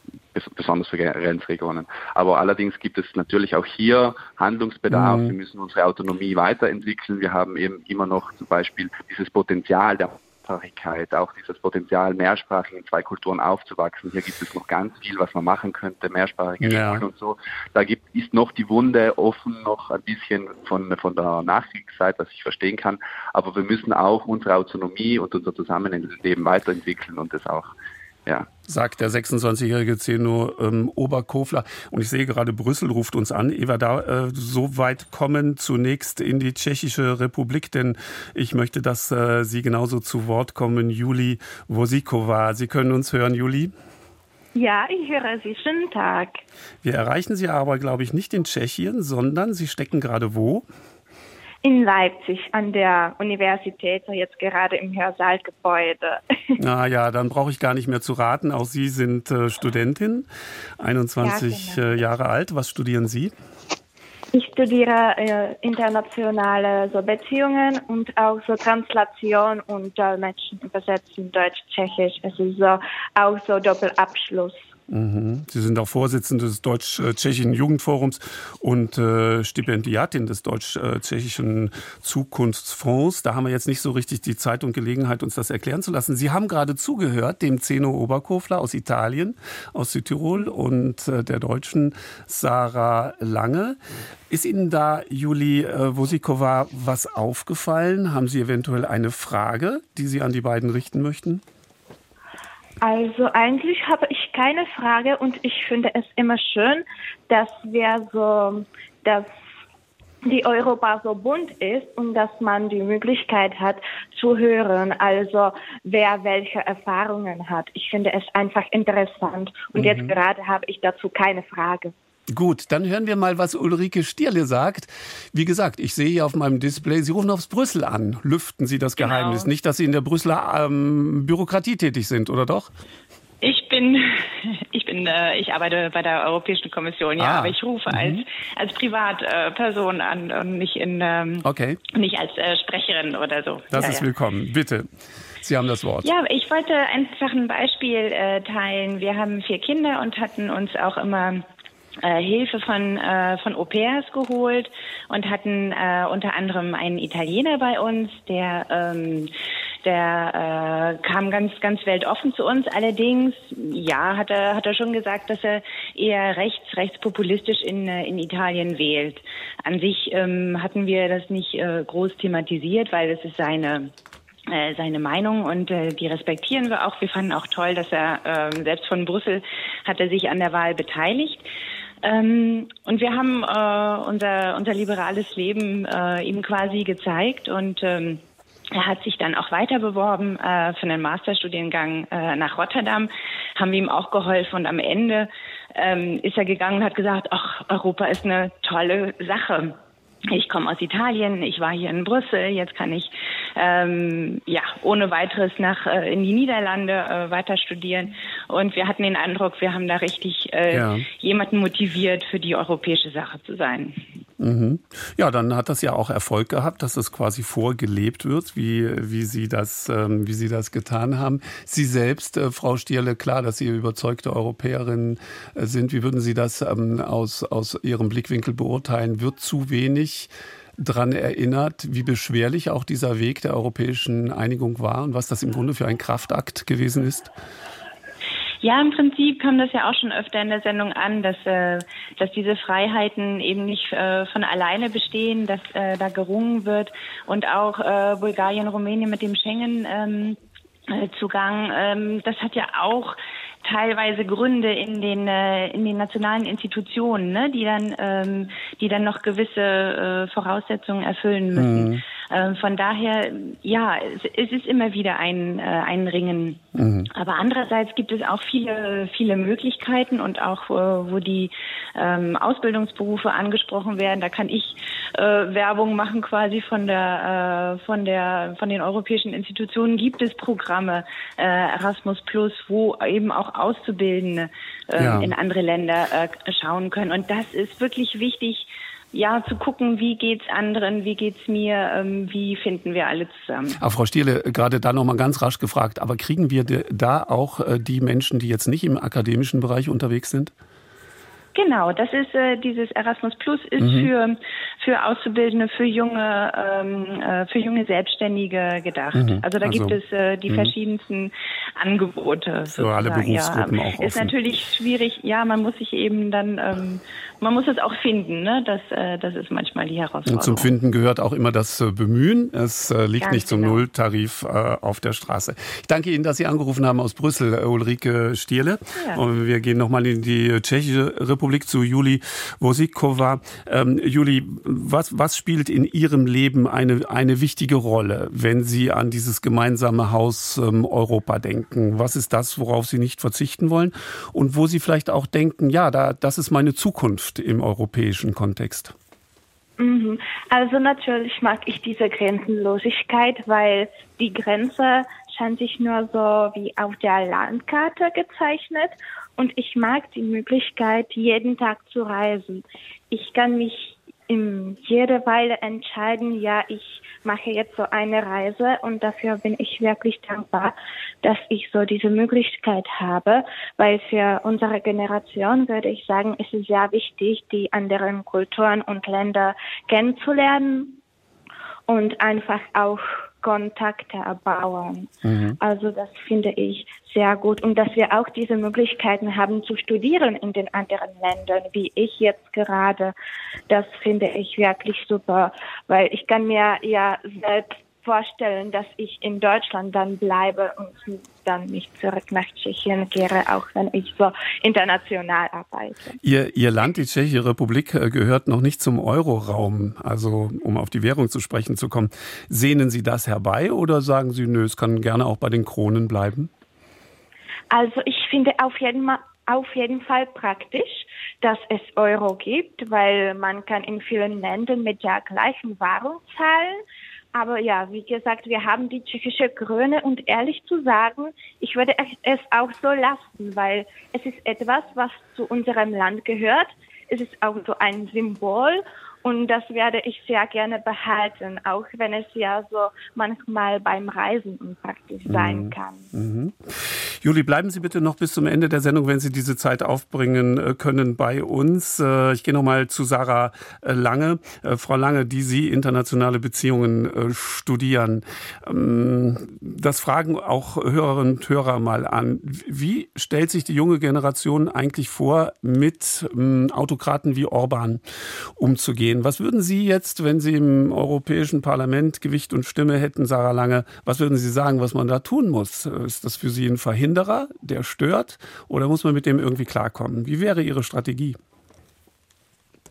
[SPEAKER 11] besonders für Grenzregionen. Aber allerdings gibt es natürlich auch hier Handlungsbedarf. Mhm. Wir müssen unsere Autonomie weiterentwickeln. Wir haben eben immer noch zum Beispiel dieses Potenzial der Mehrsprachigkeit, auch dieses Potenzial, mehrsprachig in zwei Kulturen aufzuwachsen. Hier gibt es noch ganz viel, was man machen könnte, mehrsprachige ja. Schulen und so. Da gibt, ist noch die Wunde offen, noch ein bisschen von, von der Nachkriegszeit, was ich verstehen kann. Aber wir müssen auch unsere Autonomie und unser Zusammenleben weiterentwickeln und das auch ja.
[SPEAKER 2] Sagt der 26-jährige Zeno ähm, Oberkofler. Und ich sehe gerade, Brüssel ruft uns an. Eva, da äh, so weit kommen zunächst in die Tschechische Republik, denn ich möchte, dass äh, Sie genauso zu Wort kommen. Juli Wosikova. Sie können uns hören, Juli?
[SPEAKER 12] Ja, ich höre Sie. Schönen Tag.
[SPEAKER 2] Wir erreichen Sie aber, glaube ich, nicht in Tschechien, sondern Sie stecken gerade wo?
[SPEAKER 12] In Leipzig an der Universität, jetzt gerade im Hörsaalgebäude.
[SPEAKER 2] Na ja, dann brauche ich gar nicht mehr zu raten. Auch Sie sind äh, Studentin, 21 ja, genau. äh, Jahre alt. Was studieren Sie?
[SPEAKER 12] Ich studiere äh, internationale so Beziehungen und auch so Translation und Dolmetschen, Übersetzen Deutsch-Tschechisch. Es ist so auch so Doppelabschluss.
[SPEAKER 2] Mhm. Sie sind auch Vorsitzende des Deutsch-Tschechischen Jugendforums und äh, Stipendiatin des Deutsch-Tschechischen Zukunftsfonds. Da haben wir jetzt nicht so richtig die Zeit und Gelegenheit, uns das erklären zu lassen. Sie haben gerade zugehört dem Zeno Oberkofler aus Italien, aus Südtirol und äh, der Deutschen Sarah Lange. Ist Ihnen da, Juli äh, Wosikova, was aufgefallen? Haben Sie eventuell eine Frage, die Sie an die beiden richten möchten?
[SPEAKER 12] Also eigentlich habe ich keine Frage und ich finde es immer schön, dass wir so, dass die Europa so bunt ist und dass man die Möglichkeit hat zu hören, also wer welche Erfahrungen hat. Ich finde es einfach interessant und mhm. jetzt gerade habe ich dazu keine Frage.
[SPEAKER 2] Gut, dann hören wir mal, was Ulrike Stierle sagt. Wie gesagt, ich sehe hier auf meinem Display, Sie rufen aufs Brüssel an. Lüften Sie das genau. Geheimnis. Nicht, dass Sie in der Brüsseler ähm, Bürokratie tätig sind, oder doch?
[SPEAKER 13] Ich bin, ich bin, äh, ich arbeite bei der Europäischen Kommission, ja, ah. aber ich rufe mhm. als als Privatperson äh, an und nicht in, ähm,
[SPEAKER 2] okay.
[SPEAKER 13] nicht als äh, Sprecherin oder so.
[SPEAKER 2] Das ja, ist ja. willkommen. Bitte. Sie haben das Wort.
[SPEAKER 13] Ja, ich wollte einfach ein Beispiel äh, teilen. Wir haben vier Kinder und hatten uns auch immer äh, Hilfe von, äh, von Au pairs geholt und hatten äh, unter anderem einen Italiener bei uns, der, ähm, der äh, kam ganz, ganz weltoffen zu uns. Allerdings, ja, hat er, hat er schon gesagt, dass er eher rechts, rechtspopulistisch in, äh, in Italien wählt. An sich ähm, hatten wir das nicht äh, groß thematisiert, weil es ist seine äh, seine Meinung und äh, die respektieren wir auch. Wir fanden auch toll, dass er äh, selbst von Brüssel hat er sich an der Wahl beteiligt. Ähm, und wir haben äh, unser, unser liberales Leben äh, ihm quasi gezeigt und ähm, er hat sich dann auch weiter beworben äh, für einen Masterstudiengang äh, nach Rotterdam, haben wir ihm auch geholfen und am Ende ähm, ist er gegangen und hat gesagt, ach, Europa ist eine tolle Sache ich komme aus Italien, ich war hier in Brüssel, jetzt kann ich ähm, ja ohne weiteres nach äh, in die Niederlande äh, weiter studieren. Und wir hatten den Eindruck, wir haben da richtig äh, ja. jemanden motiviert, für die europäische Sache zu sein.
[SPEAKER 2] Mhm. Ja, dann hat das ja auch Erfolg gehabt, dass es quasi vorgelebt wird, wie, wie, Sie, das, ähm, wie Sie das getan haben. Sie selbst, äh, Frau Stierle, klar, dass Sie überzeugte Europäerin äh, sind. Wie würden Sie das ähm, aus, aus Ihrem Blickwinkel beurteilen? Wird zu wenig daran erinnert, wie beschwerlich auch dieser Weg der europäischen Einigung war und was das im Grunde für ein Kraftakt gewesen ist?
[SPEAKER 13] Ja, im Prinzip kam das ja auch schon öfter in der Sendung an, dass, äh, dass diese Freiheiten eben nicht äh, von alleine bestehen, dass äh, da gerungen wird und auch äh, Bulgarien, Rumänien mit dem Schengen. Ähm, äh, Zugang. Ähm, das hat ja auch teilweise Gründe in den äh, in den nationalen Institutionen, ne, die dann ähm, die dann noch gewisse äh, Voraussetzungen erfüllen müssen. Mhm. Ähm, von daher, ja, es, ist immer wieder ein, äh, ein Ringen. Mhm. Aber andererseits gibt es auch viele, viele Möglichkeiten und auch, äh, wo die ähm, Ausbildungsberufe angesprochen werden, da kann ich äh, Werbung machen quasi von der, äh, von der, von den europäischen Institutionen gibt es Programme, äh, Erasmus Plus, wo eben auch Auszubildende ähm, ja. in andere Länder äh, schauen können. Und das ist wirklich wichtig, ja, zu gucken, wie geht's anderen, wie geht's mir, ähm, wie finden wir alle zusammen.
[SPEAKER 2] Aber Frau Stierle, gerade da noch mal ganz rasch gefragt, aber kriegen wir da auch äh, die Menschen, die jetzt nicht im akademischen Bereich unterwegs sind?
[SPEAKER 13] Genau, das ist äh, dieses Erasmus Plus ist mhm. für für Auszubildende, für junge ähm, äh, für junge Selbstständige gedacht. Mhm. Also da also, gibt es äh, die mhm. verschiedensten Angebote.
[SPEAKER 2] Für alle Berufsgruppen ja. auch.
[SPEAKER 13] Ist natürlich schwierig. Ja, man muss sich eben dann ähm, man muss es auch finden. Ne? Das äh, das ist manchmal die Herausforderung.
[SPEAKER 2] Und zum Finden gehört auch immer das äh, Bemühen. Es äh, liegt Ganz nicht zum genau. Nulltarif äh, auf der Straße. Ich danke Ihnen, dass Sie angerufen haben aus Brüssel, Ulrike Stierle. Ja. Und wir gehen nochmal in die Tschechische Republik. Republik zu Juli Wosikova. Ähm, Juli, was, was spielt in Ihrem Leben eine, eine wichtige Rolle, wenn Sie an dieses gemeinsame Haus ähm, Europa denken? Was ist das, worauf Sie nicht verzichten wollen? Und wo Sie vielleicht auch denken, ja, da, das ist meine Zukunft im europäischen Kontext?
[SPEAKER 12] Mhm. Also natürlich mag ich diese Grenzenlosigkeit, weil die Grenze scheint sich nur so wie auf der Landkarte gezeichnet und ich mag die Möglichkeit, jeden Tag zu reisen. Ich kann mich in jeder Weile entscheiden, ja, ich mache jetzt so eine Reise und dafür bin ich wirklich dankbar, dass ich so diese Möglichkeit habe, weil für unsere Generation würde ich sagen, es ist sehr wichtig, die anderen Kulturen und Länder kennenzulernen und einfach auch Kontakte erbauen. Mhm. Also das finde ich sehr gut und dass wir auch diese Möglichkeiten haben zu studieren in den anderen Ländern, wie ich jetzt gerade, das finde ich wirklich super, weil ich kann mir ja selbst vorstellen, dass ich in Deutschland dann bleibe und dann nicht zurück nach Tschechien kehre, auch wenn ich so international arbeite.
[SPEAKER 2] Ihr, Ihr Land, die Tschechische Republik, äh, gehört noch nicht zum Euroraum. Also, um auf die Währung zu sprechen zu kommen. Sehnen Sie das herbei oder sagen Sie, nö, es kann gerne auch bei den Kronen bleiben?
[SPEAKER 12] Also, ich finde auf jeden Fall auf jeden Fall praktisch, dass es Euro gibt, weil man kann in vielen Ländern mit der gleichen Währung zahlen. Aber ja, wie gesagt, wir haben die tschechische Krone und ehrlich zu sagen, ich würde es auch so lassen, weil es ist etwas, was zu unserem Land gehört. Es ist auch so ein Symbol und das werde ich sehr gerne behalten, auch wenn es ja so manchmal beim Reisen unpraktisch sein mhm. kann.
[SPEAKER 2] Mhm. Juli, bleiben Sie bitte noch bis zum Ende der Sendung, wenn Sie diese Zeit aufbringen äh, können, bei uns. Äh, ich gehe noch mal zu Sarah äh, Lange. Frau Lange, die Sie internationale Beziehungen studieren. Ähm, das fragen auch Hörerinnen und Hörer mal an. Wie stellt sich die junge Generation eigentlich vor, mit ähm, Autokraten wie Orban umzugehen? Gehen. Was würden Sie jetzt, wenn Sie im Europäischen Parlament Gewicht und Stimme hätten, Sarah Lange, was würden Sie sagen, was man da tun muss? Ist das für Sie ein Verhinderer, der stört, oder muss man mit dem irgendwie klarkommen? Wie wäre Ihre Strategie?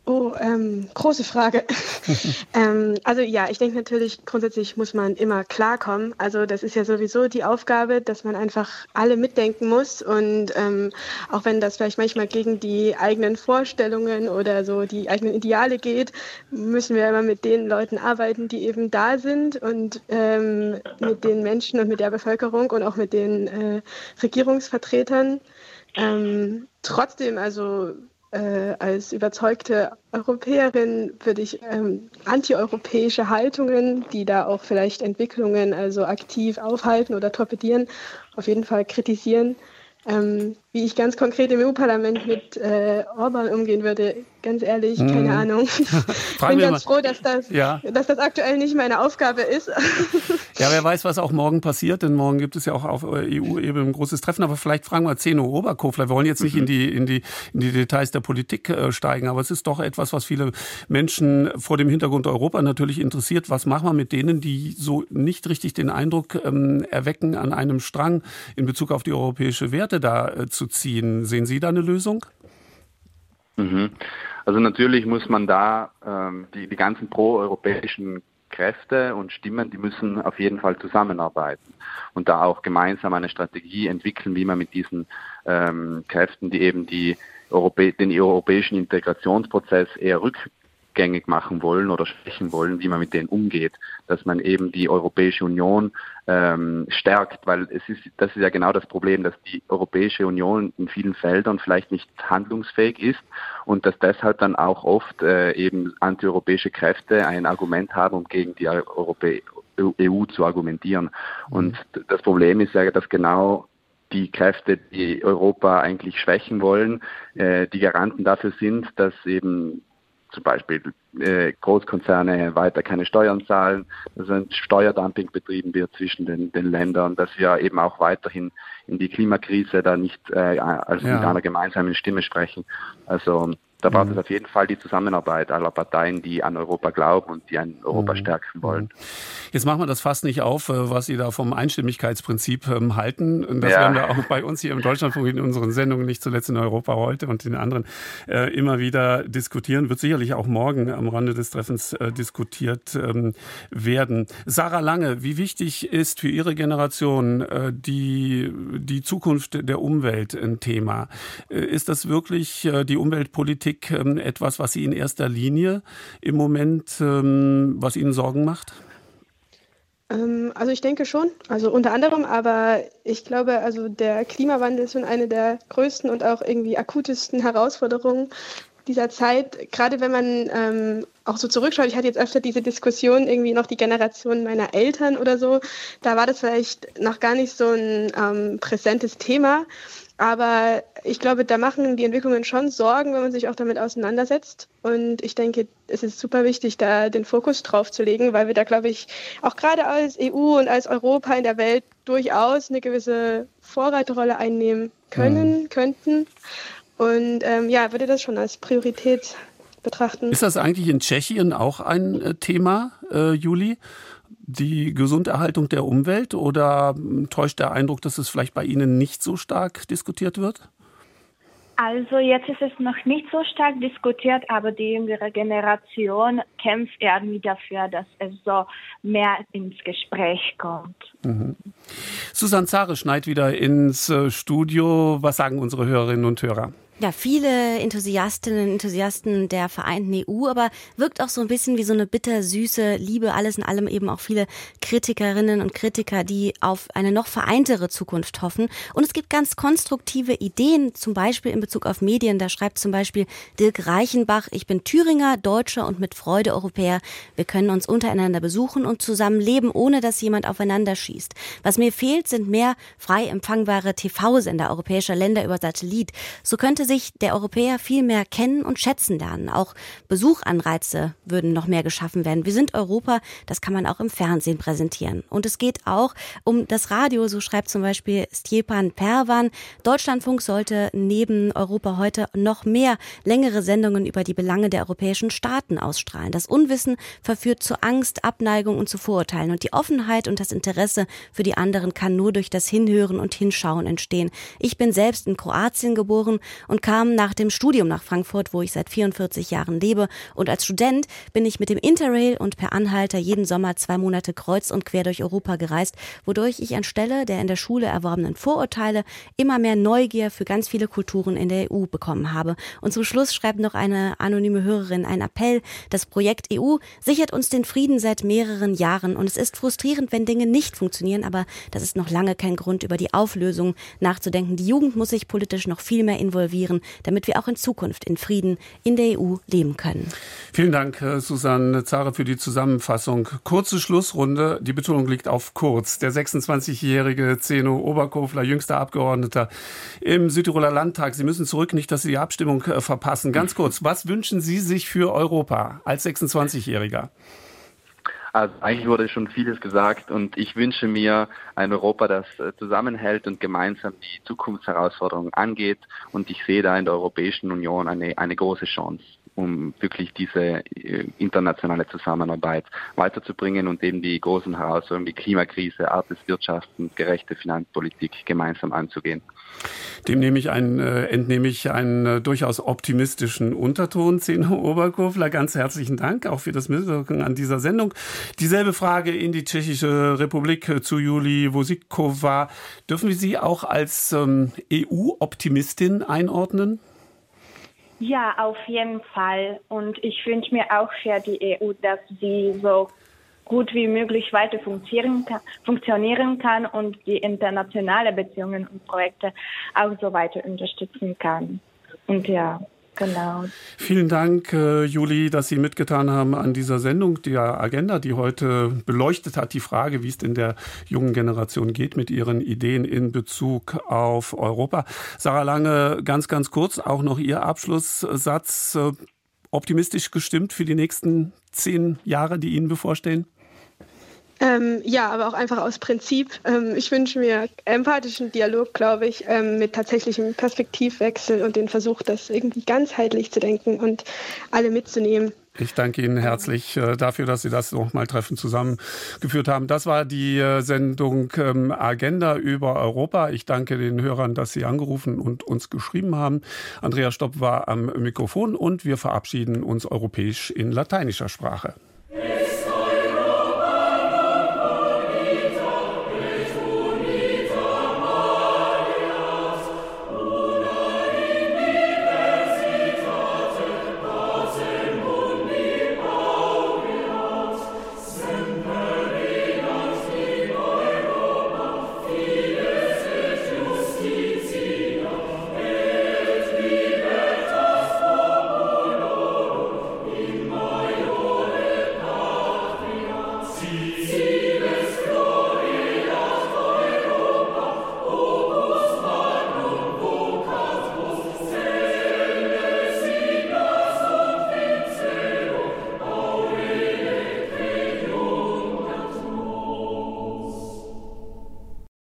[SPEAKER 10] Oh, ähm, große Frage. ähm, also ja, ich denke natürlich, grundsätzlich muss man immer klarkommen. Also das ist ja sowieso die Aufgabe, dass man einfach alle mitdenken muss. Und ähm, auch wenn das vielleicht manchmal gegen die eigenen Vorstellungen oder so die eigenen Ideale geht, müssen wir immer mit den Leuten arbeiten, die eben da sind und ähm, mit den Menschen und mit der Bevölkerung und auch mit den äh, Regierungsvertretern. Ähm, trotzdem, also äh, als überzeugte Europäerin würde ich ähm, antieuropäische Haltungen, die da auch vielleicht Entwicklungen also aktiv aufhalten oder torpedieren, auf jeden Fall kritisieren. Ähm, wie ich ganz konkret im EU-Parlament mit äh, Orban umgehen würde, ganz ehrlich, keine hm. Ahnung. Ich bin ganz froh, dass das, ja. dass das aktuell nicht meine Aufgabe ist.
[SPEAKER 2] ja, wer weiß, was auch morgen passiert, denn morgen gibt es ja auch auf EU-Ebene ein großes Treffen. Aber vielleicht fragen wir Zeno Oberkofler. Wir wollen jetzt nicht mhm. in, die, in, die, in die Details der Politik äh, steigen, aber es ist doch etwas, was viele Menschen vor dem Hintergrund Europa natürlich interessiert. Was machen wir mit denen, die so nicht richtig den Eindruck ähm, erwecken, an einem Strang in Bezug auf die europäische Werte da äh, zu ziehen? Sehen Sie da eine Lösung?
[SPEAKER 11] Mhm. Also natürlich muss man da ähm, die, die ganzen proeuropäischen Kräfte und Stimmen, die müssen auf jeden Fall zusammenarbeiten und da auch gemeinsam eine Strategie entwickeln, wie man mit diesen ähm, Kräften, die eben die Europä den europäischen Integrationsprozess eher rück rückgängig machen wollen oder schwächen wollen, wie man mit denen umgeht, dass man eben die Europäische Union ähm, stärkt, weil es ist, das ist ja genau das Problem, dass die Europäische Union in vielen Feldern vielleicht nicht handlungsfähig ist und dass deshalb dann auch oft äh, eben antieuropäische Kräfte ein Argument haben, um gegen die Europä EU zu argumentieren. Und mhm. das Problem ist ja, dass genau die Kräfte, die Europa eigentlich schwächen wollen, äh, die Garanten dafür sind, dass eben zum Beispiel äh, Großkonzerne weiter keine Steuern zahlen, dass ein Steuerdumping betrieben wird zwischen den, den Ländern, dass wir eben auch weiterhin in die Klimakrise da nicht äh, also ja. mit einer gemeinsamen Stimme sprechen. Also da braucht mhm. es auf jeden Fall die Zusammenarbeit aller Parteien, die an Europa glauben und die an Europa mhm. stärken wollen.
[SPEAKER 2] Jetzt machen wir das fast nicht auf, äh, was Sie da vom Einstimmigkeitsprinzip ähm, halten. Das ja. werden wir auch bei uns hier im Deutschlandfunk in unseren Sendungen, nicht zuletzt in Europa heute und in anderen, äh, immer wieder diskutieren. Wird sicherlich auch morgen am Rande des Treffens äh, diskutiert ähm, werden. Sarah Lange, wie wichtig ist für Ihre Generation die, die Zukunft der Umwelt ein Thema? Ist das wirklich die Umweltpolitik Politik ähm, etwas, was Sie in erster Linie im Moment, ähm, was Ihnen Sorgen macht?
[SPEAKER 10] Ähm, also ich denke schon, also unter anderem, aber ich glaube, also der Klimawandel ist schon eine der größten und auch irgendwie akutesten Herausforderungen dieser Zeit, gerade wenn man ähm, auch so zurückschaut, ich hatte jetzt öfter diese Diskussion, irgendwie noch die Generation meiner Eltern oder so, da war das vielleicht noch gar nicht so ein ähm, präsentes Thema. Aber ich glaube, da machen die Entwicklungen schon Sorgen, wenn man sich auch damit auseinandersetzt. Und ich denke, es ist super wichtig, da den Fokus drauf zu legen, weil wir da, glaube ich, auch gerade als EU und als Europa in der Welt durchaus eine gewisse Vorreiterrolle einnehmen können, mhm. könnten. Und ähm, ja, würde das schon als Priorität betrachten.
[SPEAKER 2] Ist das eigentlich in Tschechien auch ein äh, Thema, äh, Juli? Die Gesunderhaltung der Umwelt oder täuscht der Eindruck, dass es vielleicht bei Ihnen nicht so stark diskutiert wird?
[SPEAKER 12] Also jetzt ist es noch nicht so stark diskutiert, aber die jüngere Generation kämpft irgendwie dafür, dass es so mehr ins Gespräch kommt. Mhm.
[SPEAKER 2] Susanne Zare schneit wieder ins äh, Studio. Was sagen unsere Hörerinnen und Hörer?
[SPEAKER 9] Ja, viele Enthusiastinnen und Enthusiasten der vereinten EU, aber wirkt auch so ein bisschen wie so eine bittersüße Liebe, alles in allem eben auch viele Kritikerinnen und Kritiker, die auf eine noch vereintere Zukunft hoffen. Und es gibt ganz konstruktive Ideen, zum Beispiel in Bezug auf Medien. Da schreibt zum Beispiel Dirk Reichenbach, ich bin Thüringer, Deutscher und mit Freude Europäer. Wir können uns untereinander besuchen und zusammen leben, ohne dass jemand aufeinander schießt. Was mir fehlt, sind mehr frei empfangbare TV-Sender europäischer Länder über Satellit. So könnte sollte sich der Europäer viel mehr kennen und schätzen lernen. Auch Besuchanreize würden noch mehr geschaffen werden. Wir sind Europa, das kann man auch im Fernsehen präsentieren. Und es geht auch um das Radio, so schreibt zum Beispiel Stjepan Perwan. Deutschlandfunk sollte neben Europa heute noch mehr längere Sendungen über die Belange der europäischen Staaten ausstrahlen. Das Unwissen verführt zu Angst, Abneigung und zu Vorurteilen. Und die Offenheit und das Interesse für die anderen kann nur durch das Hinhören und Hinschauen entstehen. Ich bin selbst in Kroatien geboren und kam nach dem Studium nach Frankfurt, wo ich seit 44 Jahren lebe. Und als Student bin ich mit dem Interrail und per Anhalter jeden Sommer zwei Monate kreuz und quer durch Europa gereist, wodurch ich anstelle der in der Schule erworbenen Vorurteile immer mehr Neugier für ganz viele Kulturen in der EU bekommen habe. Und zum Schluss schreibt noch eine anonyme Hörerin einen Appell. Das Projekt EU sichert uns den Frieden seit mehreren Jahren und es ist frustrierend, wenn Dinge nicht funktionieren, aber das ist noch lange kein Grund, über die Auflösung nachzudenken. Die Jugend muss sich politisch noch viel mehr involvieren, damit wir auch in Zukunft in Frieden in der EU leben können.
[SPEAKER 2] Vielen Dank, äh, Susanne Zare, für die Zusammenfassung. Kurze Schlussrunde. Die Betonung liegt auf kurz. Der 26-jährige Zeno Oberkofler, jüngster Abgeordneter im Südtiroler Landtag. Sie müssen zurück, nicht, dass Sie die Abstimmung äh, verpassen. Ganz kurz, was wünschen Sie sich für Europa als 26-Jähriger?
[SPEAKER 11] Also eigentlich wurde schon vieles gesagt und ich wünsche mir ein Europa, das äh, zusammenhält und gemeinsam die Zukunftsherausforderungen angeht. Und ich sehe da in der Europäischen Union eine, eine große Chance um wirklich diese äh, internationale Zusammenarbeit weiterzubringen und eben die großen Herausforderungen wie Klimakrise, Art des Wirtschafts und gerechte Finanzpolitik gemeinsam anzugehen.
[SPEAKER 2] Dem nehme ich einen, äh, entnehme ich einen äh, durchaus optimistischen Unterton. Zeno Oberkofler, ganz herzlichen Dank auch für das Mitwirken an dieser Sendung. Dieselbe Frage in die Tschechische Republik äh, zu Juli Wosikova. Dürfen wir Sie auch als ähm, EU-Optimistin einordnen?
[SPEAKER 12] Ja, auf jeden Fall. Und ich wünsche mir auch für die EU, dass sie so gut wie möglich weiter funktionieren kann, und die internationale Beziehungen und Projekte auch so weiter unterstützen kann. Und ja, Genau.
[SPEAKER 2] Vielen Dank, äh, Juli, dass Sie mitgetan haben an dieser Sendung, der Agenda, die heute beleuchtet hat, die Frage, wie es in der jungen Generation geht mit ihren Ideen in Bezug auf Europa. Sarah Lange, ganz, ganz kurz, auch noch Ihr Abschlusssatz. Äh, optimistisch gestimmt für die nächsten zehn Jahre, die Ihnen bevorstehen?
[SPEAKER 10] Ähm, ja, aber auch einfach aus Prinzip. Ähm, ich wünsche mir empathischen Dialog, glaube ich, ähm, mit tatsächlichem Perspektivwechsel und den Versuch, das irgendwie ganzheitlich zu denken und alle mitzunehmen.
[SPEAKER 2] Ich danke Ihnen herzlich äh, dafür, dass Sie das nochmal Treffen zusammengeführt haben. Das war die äh, Sendung ähm, Agenda über Europa. Ich danke den Hörern, dass Sie angerufen und uns geschrieben haben. Andrea Stopp war am Mikrofon und wir verabschieden uns europäisch in lateinischer Sprache.